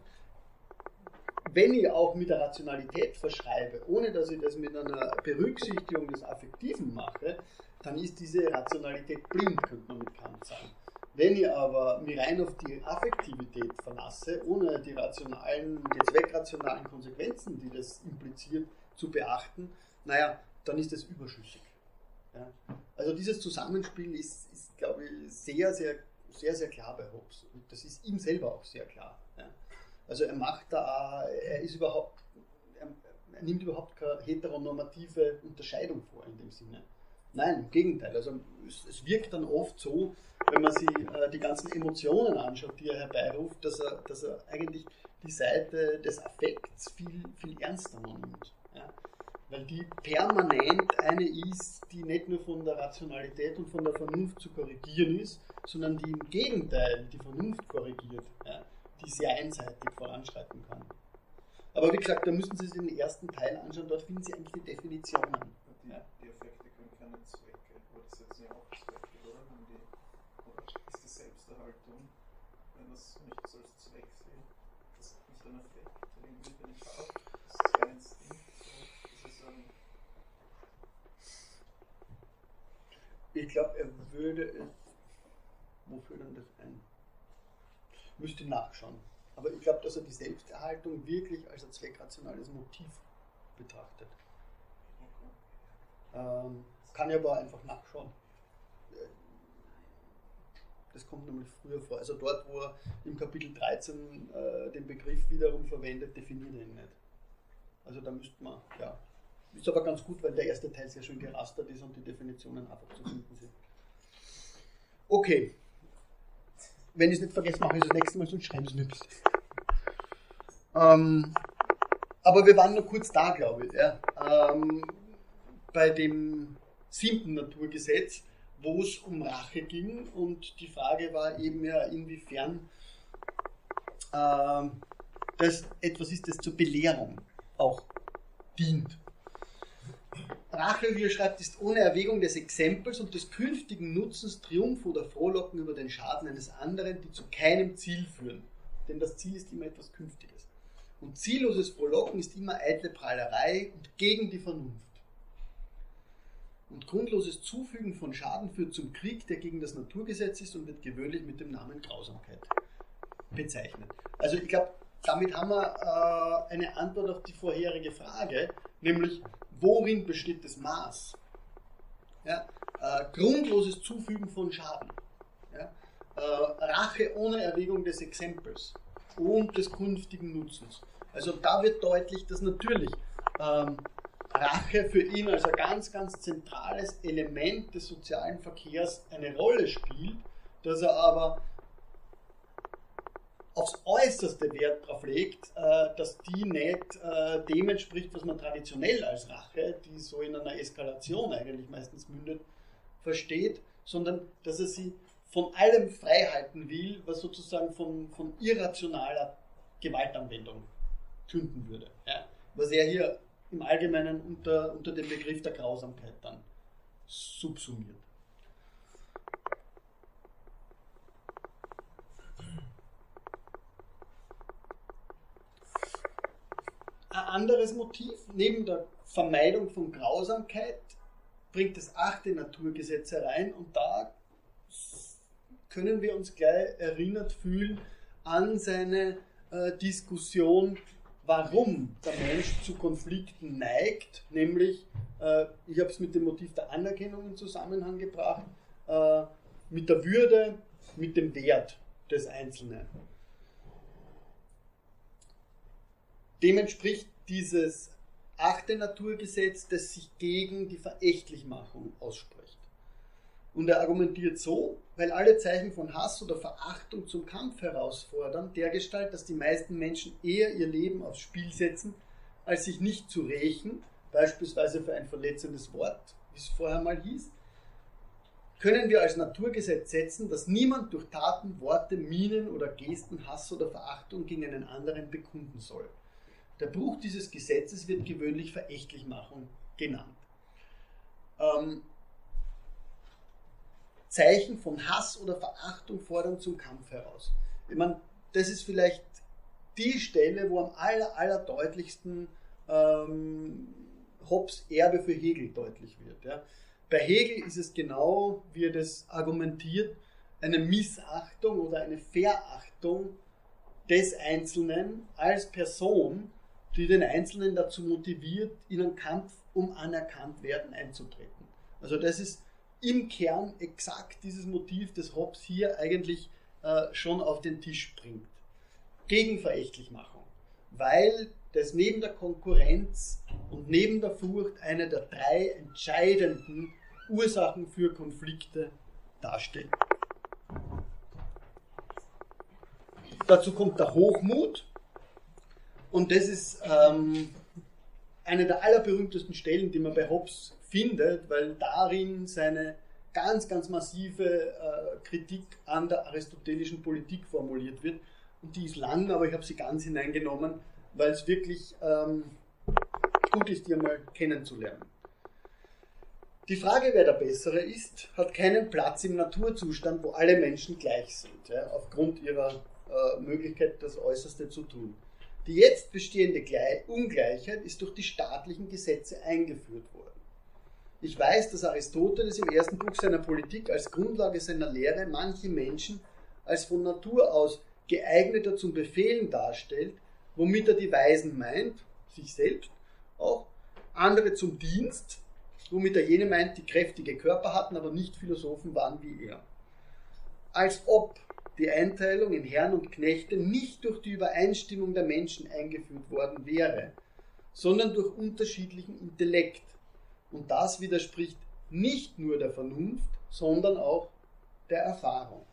wenn ich auch mit der Rationalität verschreibe, ohne dass ich das mit einer Berücksichtigung des Affektiven mache, dann ist diese Rationalität blind, könnte man mit Kant sagen. Wenn ich aber mich rein auf die Affektivität verlasse, ohne die rationalen, die zweckrationalen Konsequenzen, die das impliziert, zu beachten, naja, dann ist das überschüssig. Ja. Also dieses Zusammenspiel ist, ist, glaube ich, sehr, sehr, sehr, sehr klar bei Hobbes. Und das ist ihm selber auch sehr klar. Ja. Also er macht da, er ist überhaupt, er, er nimmt überhaupt keine heteronormative Unterscheidung vor in dem Sinne. Nein, im Gegenteil. Also es, es wirkt dann oft so, wenn man sich äh, die ganzen Emotionen anschaut, die er herbeiruft, dass er, dass er eigentlich die Seite des Affekts viel, viel ernster nimmt. Ja? Weil die permanent eine ist, die nicht nur von der Rationalität und von der Vernunft zu korrigieren ist, sondern die im Gegenteil die Vernunft korrigiert, ja? die sehr einseitig voranschreiten kann. Aber wie gesagt, da müssen Sie sich den ersten Teil anschauen, dort finden Sie eigentlich die Definitionen. Die, die Effekte können keine Zwecke, oder das ja auch Zwecke, oder? Wenn die, oder ist die Selbsterhaltung, wenn das nicht als Zweck sehen, das ist nicht ein Effekt, irgendwie den ich habe, das ist kein Instinkt, so, das ist ein, Ich glaube, er würde es. Wofür denn das ein? Müsste nachschauen. Aber ich glaube, dass er die Selbsterhaltung wirklich als ein zweckrationales Motiv betrachtet. Ähm, kann ich aber einfach nachschauen. Das kommt nämlich früher vor. Also dort, wo er im Kapitel 13 äh, den Begriff wiederum verwendet, definiert er ihn nicht. Also da müsste man, ja. Ist aber ganz gut, weil der erste Teil sehr schön gerastert ist und die Definitionen einfach zu finden sind. Okay. Wenn ich es nicht vergesse, mache ich es das nächste Mal, sonst schreiben Sie mir bitte. Ähm, aber wir waren nur kurz da, glaube ich. Ja. Ähm, bei dem siebten Naturgesetz, wo es um Rache ging und die Frage war eben ja, inwiefern ähm, das etwas ist, das zur Belehrung auch dient. Rache, wie er schreibt, ist ohne Erwägung des Exempels und des künftigen Nutzens Triumph oder Frohlocken über den Schaden eines anderen, die zu keinem Ziel führen. Denn das Ziel ist immer etwas Künftiges. Und zielloses Frohlocken ist immer eitle Prahlerei und gegen die Vernunft. Und grundloses Zufügen von Schaden führt zum Krieg, der gegen das Naturgesetz ist und wird gewöhnlich mit dem Namen Grausamkeit bezeichnet. Also ich glaube, damit haben wir äh, eine Antwort auf die vorherige Frage, nämlich worin besteht das Maß? Ja, äh, grundloses Zufügen von Schaden. Ja, äh, Rache ohne Erwägung des Exempels und des künftigen Nutzens. Also da wird deutlich, dass natürlich ähm, Rache für ihn als ein ganz, ganz zentrales Element des sozialen Verkehrs eine Rolle spielt, dass er aber aufs Äußerste Wert darauf legt, äh, dass die nicht äh, dem entspricht, was man traditionell als Rache, die so in einer Eskalation eigentlich meistens mündet, versteht, sondern dass er sie von allem freihalten will, was sozusagen von, von irrationaler Gewaltanwendung künden würde. Ja? Was er hier im Allgemeinen unter, unter dem Begriff der Grausamkeit dann subsumiert. Anderes Motiv, neben der Vermeidung von Grausamkeit, bringt das achte Naturgesetz herein und da können wir uns gleich erinnert fühlen an seine äh, Diskussion warum der Mensch zu Konflikten neigt, nämlich, äh, ich habe es mit dem Motiv der Anerkennung in Zusammenhang gebracht, äh, mit der Würde, mit dem Wert des Einzelnen. Dem entspricht dieses achte Naturgesetz, das sich gegen die Verächtlichmachung ausspricht. Und er argumentiert so, weil alle Zeichen von Hass oder Verachtung zum Kampf herausfordern, dergestalt, dass die meisten Menschen eher ihr Leben aufs Spiel setzen, als sich nicht zu rächen, beispielsweise für ein verletzendes Wort, wie es vorher mal hieß, können wir als Naturgesetz setzen, dass niemand durch Taten, Worte, Mienen oder Gesten Hass oder Verachtung gegen einen anderen bekunden soll. Der Bruch dieses Gesetzes wird gewöhnlich Verächtlichmachung genannt. Ähm, Zeichen von Hass oder Verachtung fordern zum Kampf heraus. Ich meine, das ist vielleicht die Stelle, wo am aller, aller deutlichsten ähm, Hobbes Erbe für Hegel deutlich wird. Ja. Bei Hegel ist es genau, wie er das argumentiert, eine Missachtung oder eine Verachtung des Einzelnen als Person, die den Einzelnen dazu motiviert, in einen Kampf um anerkannt werden einzutreten. Also das ist im Kern exakt dieses Motiv, das Hobbes hier eigentlich äh, schon auf den Tisch bringt. Gegen Verächtlichmachung. Weil das neben der Konkurrenz und neben der Furcht eine der drei entscheidenden Ursachen für Konflikte darstellt. Dazu kommt der Hochmut und das ist ähm, eine der allerberühmtesten Stellen, die man bei Hobbes findet, weil darin seine ganz, ganz massive äh, Kritik an der aristotelischen Politik formuliert wird. Und die ist lang, aber ich habe sie ganz hineingenommen, weil es wirklich ähm, gut ist, die einmal kennenzulernen. Die Frage, wer der Bessere ist, hat keinen Platz im Naturzustand, wo alle Menschen gleich sind, ja, aufgrund ihrer äh, Möglichkeit, das Äußerste zu tun. Die jetzt bestehende Ungleichheit ist durch die staatlichen Gesetze eingeführt worden. Ich weiß, dass Aristoteles im ersten Buch seiner Politik als Grundlage seiner Lehre manche Menschen als von Natur aus geeigneter zum Befehlen darstellt, womit er die Weisen meint, sich selbst auch, andere zum Dienst, womit er jene meint, die kräftige Körper hatten, aber nicht Philosophen waren wie er. Als ob die Einteilung in Herren und Knechte nicht durch die Übereinstimmung der Menschen eingeführt worden wäre, sondern durch unterschiedlichen Intellekt, und das widerspricht nicht nur der Vernunft, sondern auch der Erfahrung.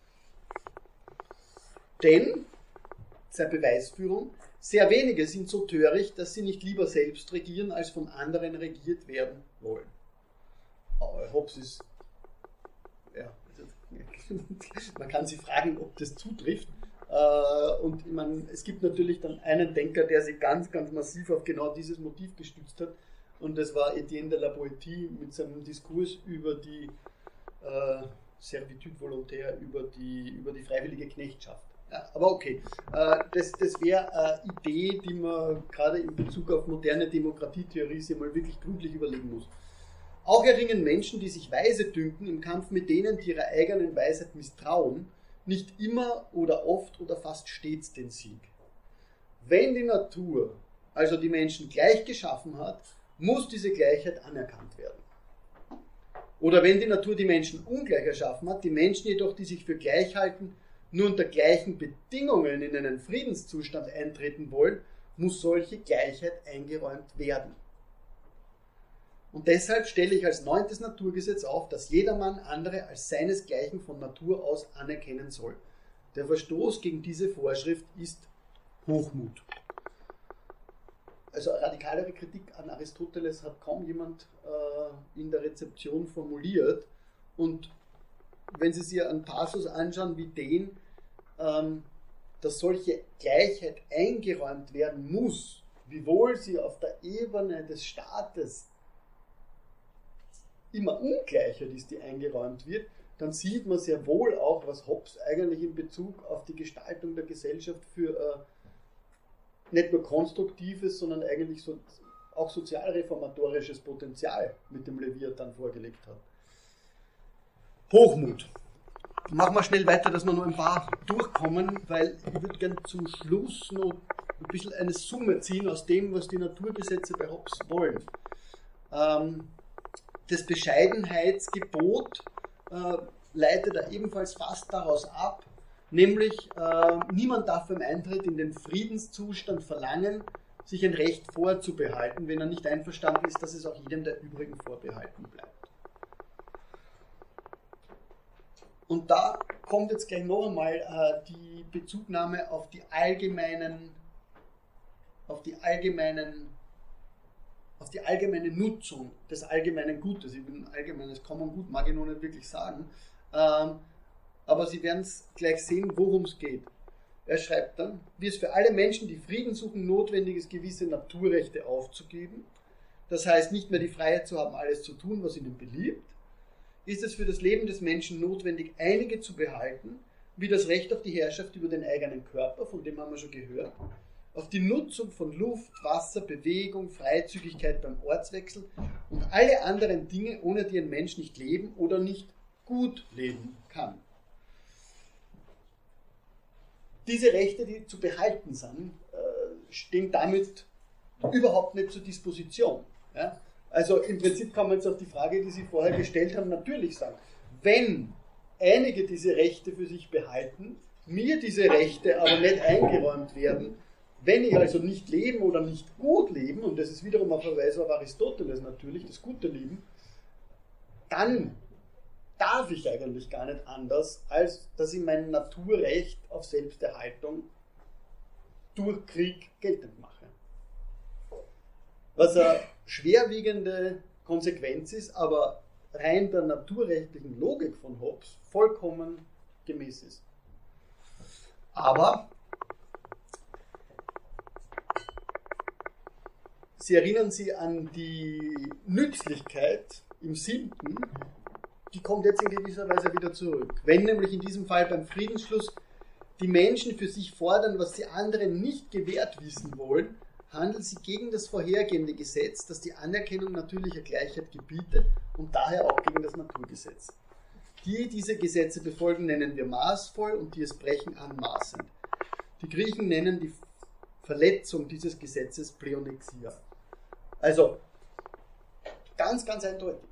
Denn, seine Beweisführung, sehr wenige sind so töricht, dass sie nicht lieber selbst regieren, als von anderen regiert werden wollen. Hobbes ist, man kann sich fragen, ob das zutrifft. Äh, und ich meine, es gibt natürlich dann einen Denker, der sich ganz, ganz massiv auf genau dieses Motiv gestützt hat, und das war Etienne de la Boétie mit seinem Diskurs über die äh, Servitude volontaire, über die, über die freiwillige Knechtschaft. Ja, aber okay, äh, das, das wäre eine Idee, die man gerade in Bezug auf moderne Demokratietheorie sich mal wirklich gründlich überlegen muss. Auch erringen Menschen, die sich weise dünken, im Kampf mit denen, die ihrer eigenen Weisheit misstrauen, nicht immer oder oft oder fast stets den Sieg. Wenn die Natur also die Menschen gleich geschaffen hat, muss diese Gleichheit anerkannt werden. Oder wenn die Natur die Menschen ungleich erschaffen hat, die Menschen jedoch, die sich für gleich halten, nur unter gleichen Bedingungen in einen Friedenszustand eintreten wollen, muss solche Gleichheit eingeräumt werden. Und deshalb stelle ich als neuntes Naturgesetz auf, dass jedermann andere als seinesgleichen von Natur aus anerkennen soll. Der Verstoß gegen diese Vorschrift ist Hochmut also radikalere Kritik an Aristoteles hat kaum jemand äh, in der Rezeption formuliert. Und wenn Sie sich einen Passus anschauen wie den, ähm, dass solche Gleichheit eingeräumt werden muss, wiewohl sie auf der Ebene des Staates immer ungleicher ist, die eingeräumt wird, dann sieht man sehr wohl auch, was Hobbes eigentlich in Bezug auf die Gestaltung der Gesellschaft für äh, nicht nur konstruktives, sondern eigentlich so, auch sozialreformatorisches Potenzial mit dem Leviathan vorgelegt hat. Hochmut. Machen wir schnell weiter, dass wir nur ein paar durchkommen, weil ich würde gerne zum Schluss noch ein bisschen eine Summe ziehen aus dem, was die Naturgesetze bei Hobbes wollen. Ähm, das Bescheidenheitsgebot äh, leitet er ebenfalls fast daraus ab, nämlich äh, niemand darf beim Eintritt in den Friedenszustand verlangen, sich ein Recht vorzubehalten, wenn er nicht einverstanden ist, dass es auch jedem der übrigen vorbehalten bleibt. Und da kommt jetzt gleich noch einmal äh, die Bezugnahme auf die allgemeinen, auf die allgemeinen, auf die allgemeine Nutzung des allgemeinen Gutes. Ich bin allgemeines Common Gut, mag ich noch nicht wirklich sagen. Ähm, aber Sie werden es gleich sehen, worum es geht. Er schreibt dann, wie es für alle Menschen, die Frieden suchen, notwendig ist, gewisse Naturrechte aufzugeben. Das heißt, nicht mehr die Freiheit zu haben, alles zu tun, was ihnen beliebt, ist es für das Leben des Menschen notwendig, einige zu behalten, wie das Recht auf die Herrschaft über den eigenen Körper, von dem haben wir schon gehört, auf die Nutzung von Luft, Wasser, Bewegung, Freizügigkeit beim Ortswechsel und alle anderen Dinge, ohne die ein Mensch nicht leben oder nicht gut leben kann. Diese Rechte, die zu behalten sind, äh, stehen damit überhaupt nicht zur Disposition. Also im Prinzip kann man jetzt auf die Frage, die Sie vorher gestellt haben, natürlich sagen, wenn einige diese Rechte für sich behalten, mir diese Rechte aber nicht eingeräumt werden, wenn ich also nicht leben oder nicht gut leben, und das ist wiederum ein Verweis auf Aristoteles natürlich, das gute Leben, dann darf ich eigentlich gar nicht anders, als dass ich mein Naturrecht auf Selbsterhaltung durch Krieg geltend mache. Was eine schwerwiegende Konsequenz ist, aber rein der naturrechtlichen Logik von Hobbes vollkommen gemäß ist. Aber Sie erinnern sich an die Nützlichkeit im siebten, die kommt jetzt in gewisser Weise wieder zurück. Wenn nämlich in diesem Fall beim Friedensschluss die Menschen für sich fordern, was die anderen nicht gewährt wissen wollen, handelt sie gegen das vorhergehende Gesetz, das die Anerkennung natürlicher Gleichheit gebietet und daher auch gegen das Naturgesetz. Die diese Gesetze befolgen, nennen wir maßvoll und die es brechen anmaßend. Die Griechen nennen die Verletzung dieses Gesetzes Pleonexia. Also ganz, ganz eindeutig.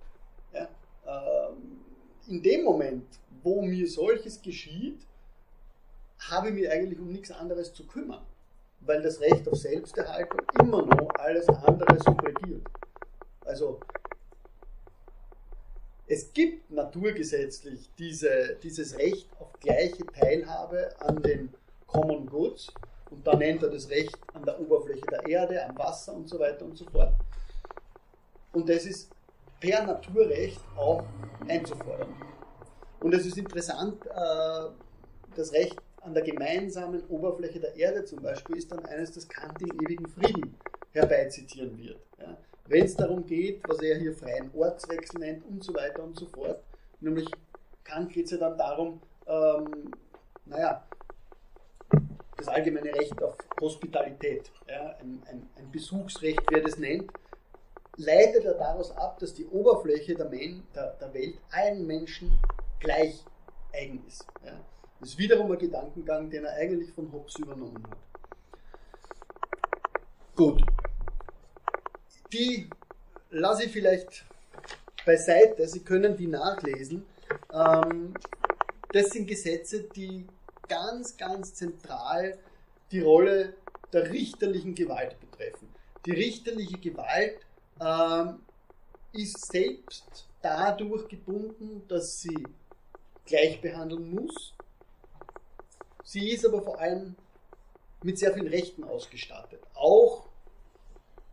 Ja, ähm, in dem Moment, wo mir solches geschieht, habe ich mich eigentlich um nichts anderes zu kümmern weil das Recht auf Selbsterhaltung immer noch alles andere subregiert. Also es gibt naturgesetzlich diese, dieses Recht auf gleiche Teilhabe an den Common Goods und da nennt er das Recht an der Oberfläche der Erde, am Wasser und so weiter und so fort. Und das ist per Naturrecht auch einzufordern. Und es ist interessant, äh, das Recht an der gemeinsamen Oberfläche der Erde zum Beispiel ist dann eines, das Kant im ewigen Frieden herbeizitieren wird. Wenn es darum geht, was er hier freien Ortswechsel nennt und so weiter und so fort, nämlich Kant geht es ja dann darum, ähm, naja, das allgemeine Recht auf Hospitalität, ja, ein, ein, ein Besuchsrecht, wer das nennt, leitet er daraus ab, dass die Oberfläche der, Men der, der Welt allen Menschen gleich eigen ist. Ja. Das ist wiederum ein Gedankengang, den er eigentlich von Hobbes übernommen hat. Gut. Die lasse ich vielleicht beiseite, Sie können die nachlesen. Ähm, das sind Gesetze, die ganz, ganz zentral die Rolle der richterlichen Gewalt betreffen. Die richterliche Gewalt ähm, ist selbst dadurch gebunden, dass sie gleich behandeln muss, Sie ist aber vor allem mit sehr vielen Rechten ausgestattet. Auch,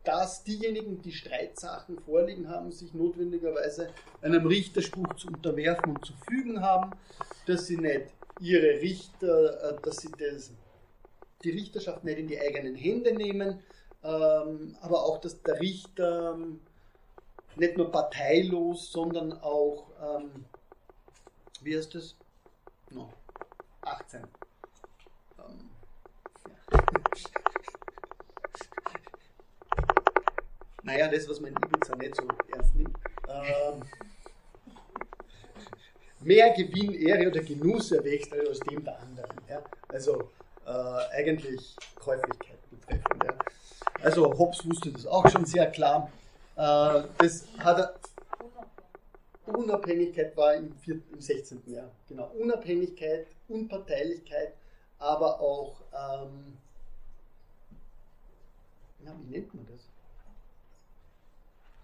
dass diejenigen, die Streitsachen vorliegen haben, sich notwendigerweise einem Richterspruch zu unterwerfen und zu fügen haben, dass sie nicht ihre Richter, äh, dass sie das, die Richterschaft nicht in die eigenen Hände nehmen, ähm, aber auch, dass der Richter ähm, nicht nur parteilos, sondern auch, ähm, wie heißt das? No, 18 naja, das, was man in Ibiza nicht so ernst nimmt. Mehr Gewinn, Ehre oder Genuss erwächst als dem der anderen. Ja? Also äh, eigentlich Käuflichkeit betreffend. Also Hobbes wusste das auch schon sehr klar. Äh, das hat er, Unabhängigkeit war im, vierten, im 16. Jahr. Genau. Unabhängigkeit, Unparteilichkeit, aber auch, ähm, na, wie nennt man das?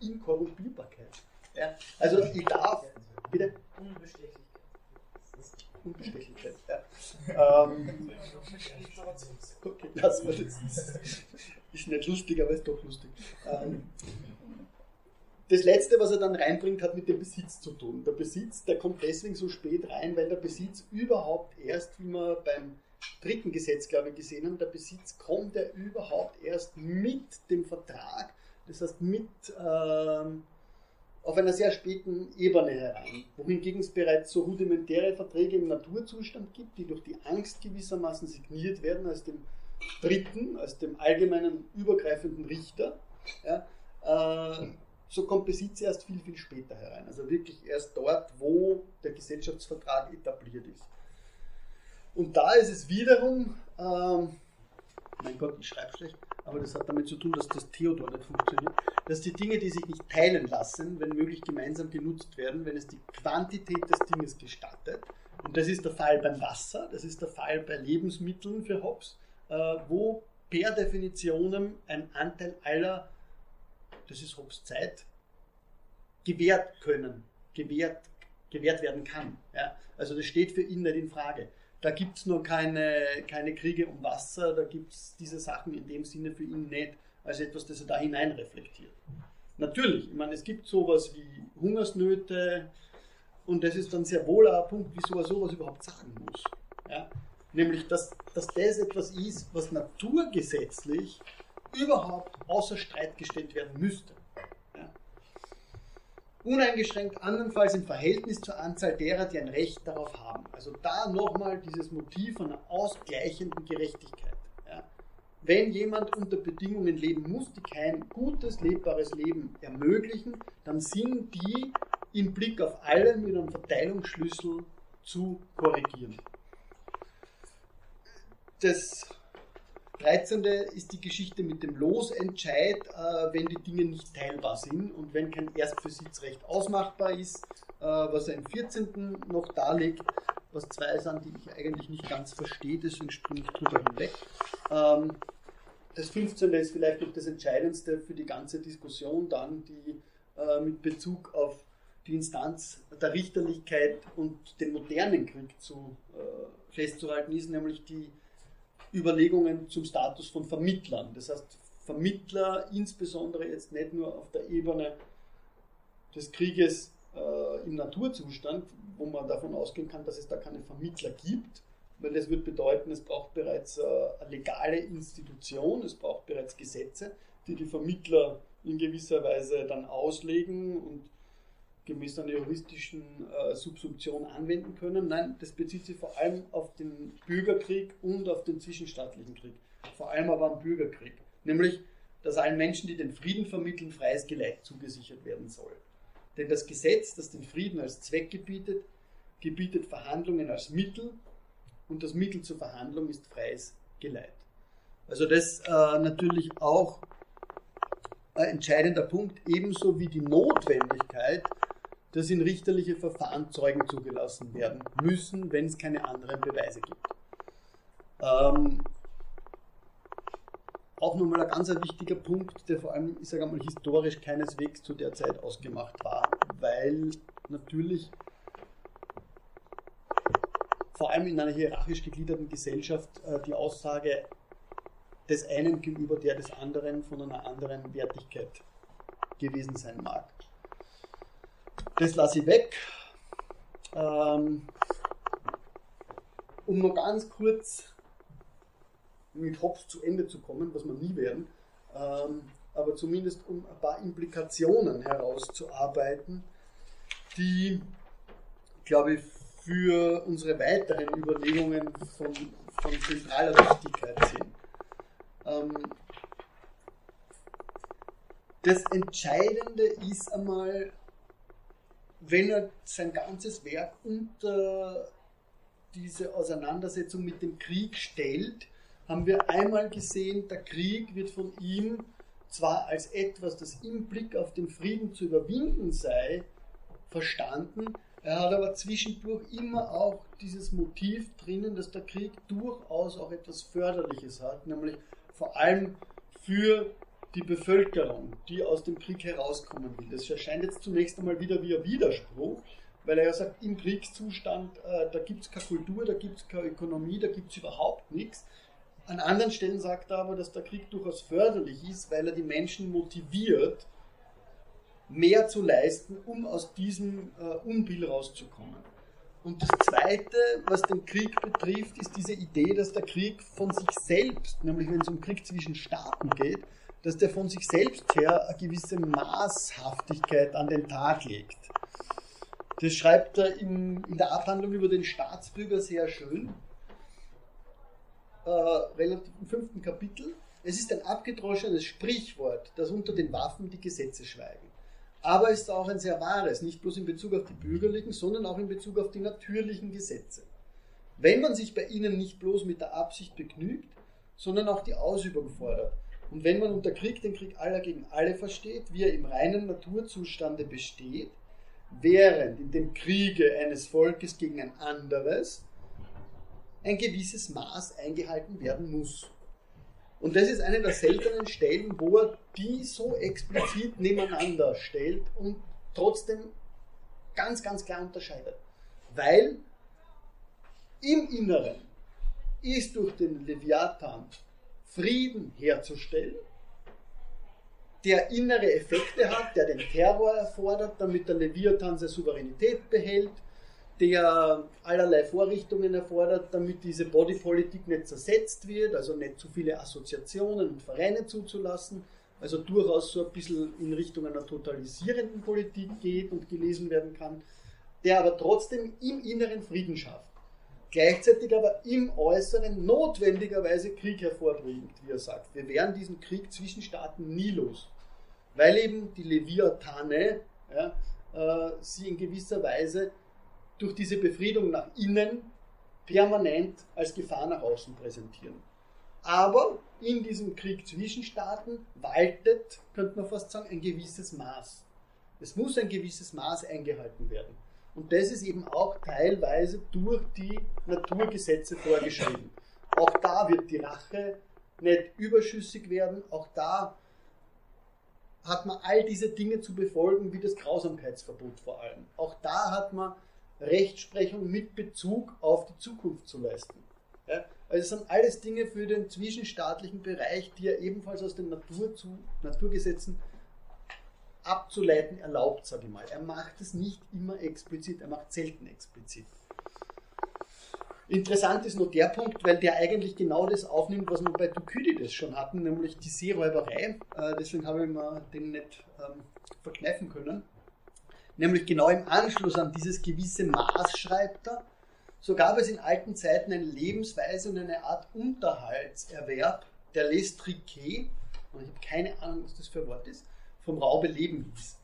Inkorruptierbarkeit. Ja. Also ich darf, bitte? Unbestechlichkeit. Unbestechlichkeit. Ja. Ähm, okay, lassen wir das. Ist nicht lustig, aber ist doch lustig. Ähm, das letzte, was er dann reinbringt, hat mit dem Besitz zu tun. Der Besitz, der kommt deswegen so spät rein, weil der Besitz überhaupt erst, wie wir beim dritten Gesetz, glaube ich, gesehen haben, der Besitz kommt ja überhaupt erst mit dem Vertrag, das heißt mit ähm, auf einer sehr späten Ebene herein, wohingegen es bereits so rudimentäre Verträge im Naturzustand gibt, die durch die Angst gewissermaßen signiert werden als dem Dritten, als dem allgemeinen übergreifenden Richter. Ja, äh, so kommt Besitz erst viel, viel später herein. Also wirklich erst dort, wo der Gesellschaftsvertrag etabliert ist. Und da ist es wiederum, ähm, mein Gott, ich schreibe schlecht, aber das hat damit zu tun, dass das Theodor nicht funktioniert, dass die Dinge, die sich nicht teilen lassen, wenn möglich gemeinsam genutzt werden, wenn es die Quantität des Dinges gestattet. Und das ist der Fall beim Wasser, das ist der Fall bei Lebensmitteln für Hobbes, äh, wo per Definition ein Anteil aller, das ist Hobbes Zeit, gewährt können, gewährt, gewährt werden kann. Ja? Also das steht für ihn nicht in Frage. Da gibt es nur keine, keine Kriege um Wasser, da gibt es diese Sachen in dem Sinne für ihn nicht als etwas, das er da hinein reflektiert. Natürlich, ich meine, es gibt sowas wie Hungersnöte und das ist dann sehr wohl ein Punkt, wieso er sowas überhaupt sagen muss. Ja? Nämlich, dass, dass das etwas ist, was naturgesetzlich überhaupt außer Streit gestellt werden müsste. Uneingeschränkt andernfalls im Verhältnis zur Anzahl derer, die ein Recht darauf haben. Also da nochmal dieses Motiv einer ausgleichenden Gerechtigkeit. Ja? Wenn jemand unter Bedingungen leben muss, die kein gutes, lebbares Leben ermöglichen, dann sind die im Blick auf alle mit einem Verteilungsschlüssel zu korrigieren. Das 13. ist die Geschichte mit dem Losentscheid, äh, wenn die Dinge nicht teilbar sind und wenn kein Erstbesitzrecht ausmachbar ist, äh, was er im 14. noch darlegt, was zwei sind, die ich eigentlich nicht ganz verstehe, deswegen springe ich drüber hinweg. Ähm, das 15. ist vielleicht noch das Entscheidendste für die ganze Diskussion dann, die äh, mit Bezug auf die Instanz der Richterlichkeit und den modernen Krieg zu, äh, festzuhalten ist, nämlich die Überlegungen zum Status von Vermittlern. Das heißt, Vermittler insbesondere jetzt nicht nur auf der Ebene des Krieges äh, im Naturzustand, wo man davon ausgehen kann, dass es da keine Vermittler gibt, weil das wird bedeuten, es braucht bereits äh, eine legale Institution, es braucht bereits Gesetze, die die Vermittler in gewisser Weise dann auslegen und gemäß einer juristischen äh, Subsumption anwenden können. Nein, das bezieht sich vor allem auf den Bürgerkrieg und auf den zwischenstaatlichen Krieg. Vor allem aber am Bürgerkrieg. Nämlich, dass allen Menschen, die den Frieden vermitteln, freies Geleit zugesichert werden soll. Denn das Gesetz, das den Frieden als Zweck gebietet, gebietet Verhandlungen als Mittel und das Mittel zur Verhandlung ist freies Geleit. Also das äh, natürlich auch ein entscheidender Punkt, ebenso wie die Notwendigkeit, dass in richterliche Verfahren Zeugen zugelassen werden müssen, wenn es keine anderen Beweise gibt. Ähm, auch nochmal ein ganz wichtiger Punkt, der vor allem, ich sage einmal, historisch keineswegs zu der Zeit ausgemacht war, weil natürlich vor allem in einer hierarchisch gegliederten Gesellschaft äh, die Aussage des einen gegenüber der des anderen von einer anderen Wertigkeit gewesen sein mag. Das lasse ich weg. Ähm, um noch ganz kurz mit Hobbes zu Ende zu kommen, was wir nie werden, ähm, aber zumindest um ein paar Implikationen herauszuarbeiten, die, glaube ich, für unsere weiteren Überlegungen von, von zentraler Wichtigkeit sind. Ähm, das Entscheidende ist einmal, wenn er sein ganzes Werk unter diese Auseinandersetzung mit dem Krieg stellt, haben wir einmal gesehen, der Krieg wird von ihm zwar als etwas, das im Blick auf den Frieden zu überwinden sei, verstanden, er hat aber zwischendurch immer auch dieses Motiv drinnen, dass der Krieg durchaus auch etwas Förderliches hat, nämlich vor allem für die Bevölkerung, die aus dem Krieg herauskommen will. Das erscheint jetzt zunächst einmal wieder wie ein Widerspruch, weil er ja sagt, im Kriegszustand, äh, da gibt es keine Kultur, da gibt es keine Ökonomie, da gibt es überhaupt nichts. An anderen Stellen sagt er aber, dass der Krieg durchaus förderlich ist, weil er die Menschen motiviert, mehr zu leisten, um aus diesem äh, Unbill rauszukommen. Und das Zweite, was den Krieg betrifft, ist diese Idee, dass der Krieg von sich selbst, nämlich wenn es um Krieg zwischen Staaten geht, dass der von sich selbst her eine gewisse Maßhaftigkeit an den Tag legt. Das schreibt er in, in der Abhandlung über den Staatsbürger sehr schön, äh, relativ im fünften Kapitel. Es ist ein abgedroschenes Sprichwort, dass unter den Waffen die Gesetze schweigen. Aber es ist auch ein sehr wahres, nicht bloß in Bezug auf die bürgerlichen, sondern auch in Bezug auf die natürlichen Gesetze. Wenn man sich bei ihnen nicht bloß mit der Absicht begnügt, sondern auch die Ausübung fordert, und wenn man unter Krieg den Krieg aller gegen alle versteht, wie er im reinen Naturzustande besteht, während in dem Kriege eines Volkes gegen ein anderes ein gewisses Maß eingehalten werden muss. Und das ist eine der seltenen Stellen, wo er die so explizit nebeneinander stellt und trotzdem ganz, ganz klar unterscheidet. Weil im Inneren ist durch den Leviathan Frieden herzustellen, der innere Effekte hat, der den Terror erfordert, damit der Leviathan seine Souveränität behält, der allerlei Vorrichtungen erfordert, damit diese Bodypolitik nicht zersetzt wird, also nicht zu viele Assoziationen und Vereine zuzulassen, also durchaus so ein bisschen in Richtung einer totalisierenden Politik geht und gelesen werden kann, der aber trotzdem im Inneren Frieden schafft. Gleichzeitig aber im Äußeren notwendigerweise Krieg hervorbringt, wie er sagt. Wir wären diesen Krieg zwischen Staaten nie los, weil eben die Leviathane ja, äh, sie in gewisser Weise durch diese Befriedung nach innen permanent als Gefahr nach außen präsentieren. Aber in diesem Krieg zwischen Staaten waltet, könnte man fast sagen, ein gewisses Maß. Es muss ein gewisses Maß eingehalten werden. Und das ist eben auch teilweise durch die Naturgesetze vorgeschrieben. Auch da wird die Rache nicht überschüssig werden. Auch da hat man all diese Dinge zu befolgen, wie das Grausamkeitsverbot vor allem. Auch da hat man Rechtsprechung mit Bezug auf die Zukunft zu leisten. Ja, also es sind alles Dinge für den zwischenstaatlichen Bereich, die er ebenfalls aus den Natur zu, Naturgesetzen abzuleiten erlaubt, sage ich mal. Er macht es nicht immer explizit, er macht selten explizit. Interessant ist nur der Punkt, weil der eigentlich genau das aufnimmt, was wir bei Thukydides schon hatten, nämlich die Seeräuberei. Äh, deswegen habe ich mir den nicht ähm, verkneifen können nämlich genau im Anschluss an dieses gewisse Maß, schreibt er, so gab es in alten Zeiten eine Lebensweise und eine Art Unterhaltserwerb, der Lestriquet, und ich habe keine Ahnung, was das für ein Wort ist, vom Raube leben hieß.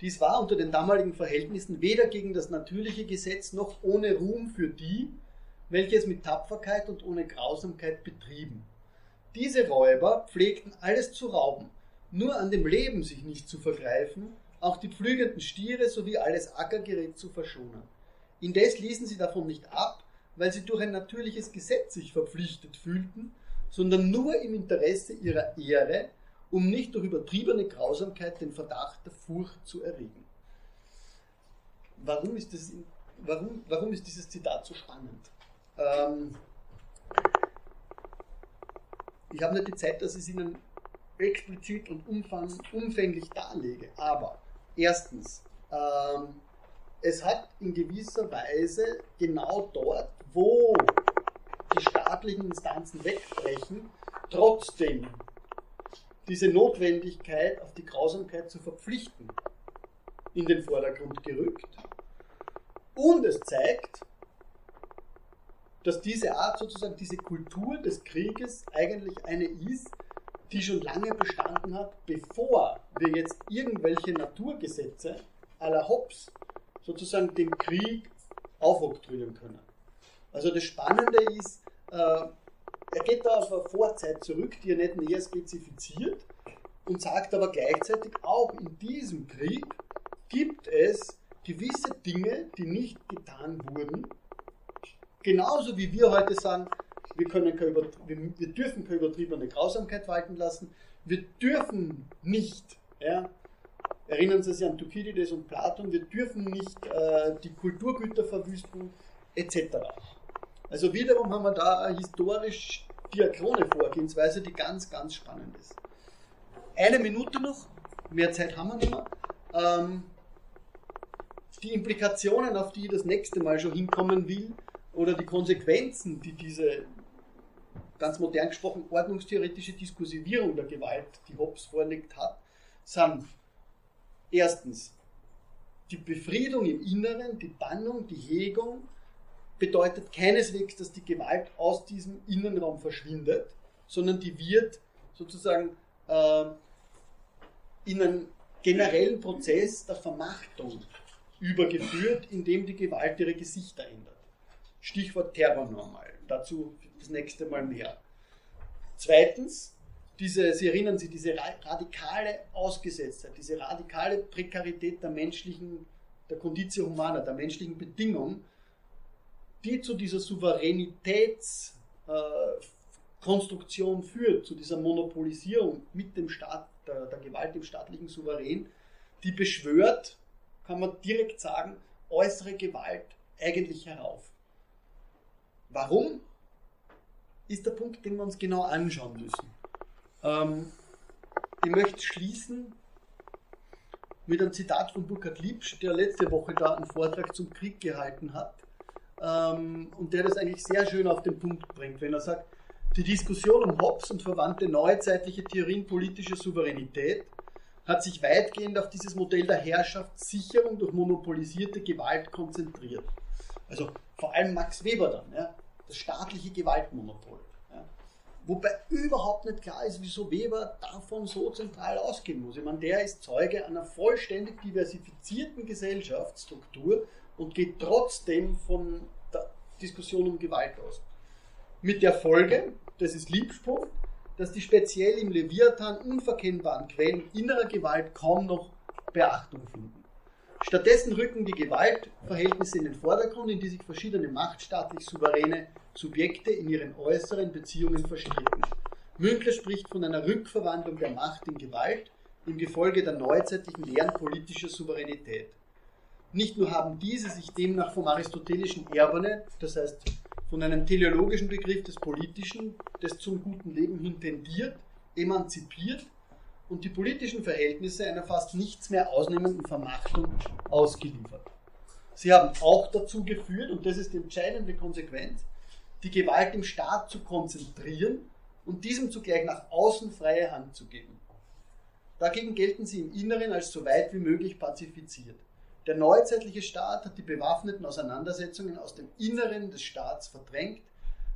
Dies war unter den damaligen Verhältnissen weder gegen das natürliche Gesetz noch ohne Ruhm für die, welche es mit Tapferkeit und ohne Grausamkeit betrieben. Diese Räuber pflegten alles zu rauben, nur an dem Leben sich nicht zu vergreifen auch die pflügenden Stiere sowie alles Ackergerät zu verschonen. Indes ließen sie davon nicht ab, weil sie durch ein natürliches Gesetz sich verpflichtet fühlten, sondern nur im Interesse ihrer Ehre, um nicht durch übertriebene Grausamkeit den Verdacht der Furcht zu erregen. Warum ist, das, warum, warum ist dieses Zitat so spannend? Ähm, ich habe nicht die Zeit, dass ich es Ihnen explizit und umfang, umfänglich darlege, aber Erstens, ähm, es hat in gewisser Weise genau dort, wo die staatlichen Instanzen wegbrechen, trotzdem diese Notwendigkeit auf die Grausamkeit zu verpflichten in den Vordergrund gerückt. Und es zeigt, dass diese Art sozusagen, diese Kultur des Krieges eigentlich eine ist, die schon lange bestanden hat, bevor wir jetzt irgendwelche Naturgesetze aller Hobbes sozusagen dem Krieg aufoktroyieren können. Also das Spannende ist, äh, er geht da auf eine Vorzeit zurück, die er nicht näher spezifiziert und sagt aber gleichzeitig, auch in diesem Krieg gibt es gewisse Dinge, die nicht getan wurden. Genauso wie wir heute sagen, wir, können keine wir dürfen keine übertriebene Grausamkeit walten lassen, wir dürfen nicht, ja, erinnern Sie sich an Thukydides und Platon, wir dürfen nicht äh, die Kulturgüter verwüsten, etc. Also wiederum haben wir da eine historisch diachrone Vorgehensweise, die ganz, ganz spannend ist. Eine Minute noch, mehr Zeit haben wir nicht mehr. Ähm, die Implikationen, auf die ich das nächste Mal schon hinkommen will, oder die Konsequenzen, die diese ganz modern gesprochen ordnungstheoretische Diskursivierung der Gewalt, die Hobbes vorlegt hat, sind erstens die Befriedung im Inneren, die Bannung, die Hegung bedeutet keineswegs, dass die Gewalt aus diesem Innenraum verschwindet, sondern die wird sozusagen äh, in einen generellen Prozess der Vermachtung übergeführt, indem die Gewalt ihre Gesichter ändert. Stichwort Terrornormal. Dazu das nächste Mal mehr. Zweitens, diese, Sie erinnern sich, diese radikale Ausgesetztheit, diese radikale Prekarität der menschlichen, der Conditio Humana, der menschlichen Bedingung, die zu dieser Souveränitätskonstruktion äh, führt, zu dieser Monopolisierung mit dem Staat, der, der Gewalt im staatlichen Souverän, die beschwört, kann man direkt sagen, äußere Gewalt eigentlich herauf. Warum? Ist der Punkt, den wir uns genau anschauen müssen. Ähm, ich möchte schließen mit einem Zitat von Burkhard Liebsch, der letzte Woche da einen Vortrag zum Krieg gehalten hat ähm, und der das eigentlich sehr schön auf den Punkt bringt, wenn er sagt, die Diskussion um Hobbes und verwandte neuzeitliche Theorien politischer Souveränität hat sich weitgehend auf dieses Modell der Herrschaftssicherung durch monopolisierte Gewalt konzentriert. Also vor allem Max Weber dann, ja, das staatliche Gewaltmonopol. Ja. Wobei überhaupt nicht klar ist, wieso Weber davon so zentral ausgehen muss. Ich meine, der ist Zeuge einer vollständig diversifizierten Gesellschaftsstruktur und geht trotzdem von der Diskussion um Gewalt aus. Mit der Folge, das ist Liebspunkt, dass die speziell im Leviathan unverkennbaren Quellen innerer Gewalt kaum noch Beachtung finden. Stattdessen rücken die Gewaltverhältnisse in den Vordergrund, in die sich verschiedene machtstaatlich souveräne Subjekte in ihren äußeren Beziehungen verstricken. Münkler spricht von einer Rückverwandlung der Macht in Gewalt im Gefolge der neuzeitlichen Lehren politischer Souveränität. Nicht nur haben diese sich demnach vom aristotelischen Erbene, das heißt von einem teleologischen Begriff des Politischen, des zum guten Leben hin tendiert, emanzipiert und die politischen Verhältnisse einer fast nichts mehr ausnehmenden Vermachtung ausgeliefert. Sie haben auch dazu geführt, und das ist die entscheidende Konsequenz, die Gewalt im Staat zu konzentrieren und diesem zugleich nach außen freie Hand zu geben. Dagegen gelten sie im Inneren als so weit wie möglich pazifiziert. Der neuzeitliche Staat hat die bewaffneten Auseinandersetzungen aus dem Inneren des Staats verdrängt.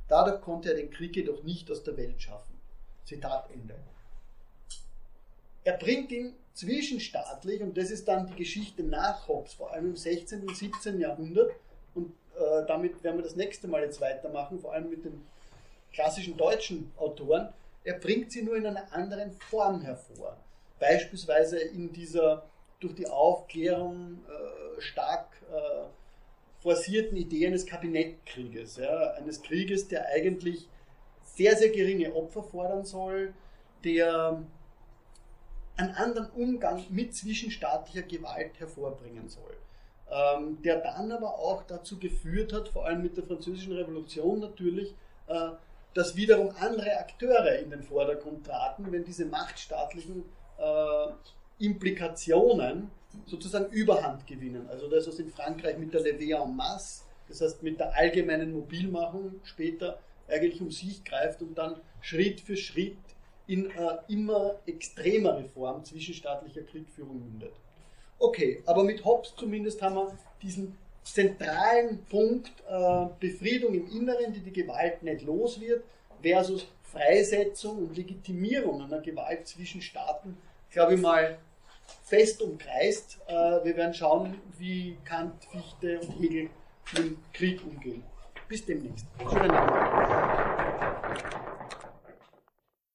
Dadurch konnte er den Krieg jedoch nicht aus der Welt schaffen. Zitat Ende. Er bringt ihn zwischenstaatlich, und das ist dann die Geschichte nach Hobbes, vor allem im 16. und 17. Jahrhundert, und äh, damit werden wir das nächste Mal jetzt weitermachen, vor allem mit den klassischen deutschen Autoren. Er bringt sie nur in einer anderen Form hervor. Beispielsweise in dieser durch die Aufklärung äh, stark äh, forcierten Idee eines Kabinettkrieges. Ja, eines Krieges, der eigentlich sehr, sehr geringe Opfer fordern soll, der einen anderen Umgang mit zwischenstaatlicher Gewalt hervorbringen soll. Ähm, der dann aber auch dazu geführt hat, vor allem mit der Französischen Revolution natürlich, äh, dass wiederum andere Akteure in den Vordergrund traten, wenn diese machtstaatlichen äh, Implikationen sozusagen Überhand gewinnen. Also das, was in Frankreich mit der Levée en masse, das heißt mit der allgemeinen Mobilmachung später eigentlich um sich greift und dann Schritt für Schritt in immer extremere Form zwischenstaatlicher Kriegführung mündet. Okay, aber mit Hobbes zumindest haben wir diesen zentralen Punkt äh, Befriedung im Inneren, die die Gewalt nicht los wird, versus Freisetzung und Legitimierung einer Gewalt zwischen Staaten, glaube ich mal, fest umkreist. Äh, wir werden schauen, wie Kant, Fichte und Hegel mit dem Krieg umgehen. Bis demnächst. Schönen Abend.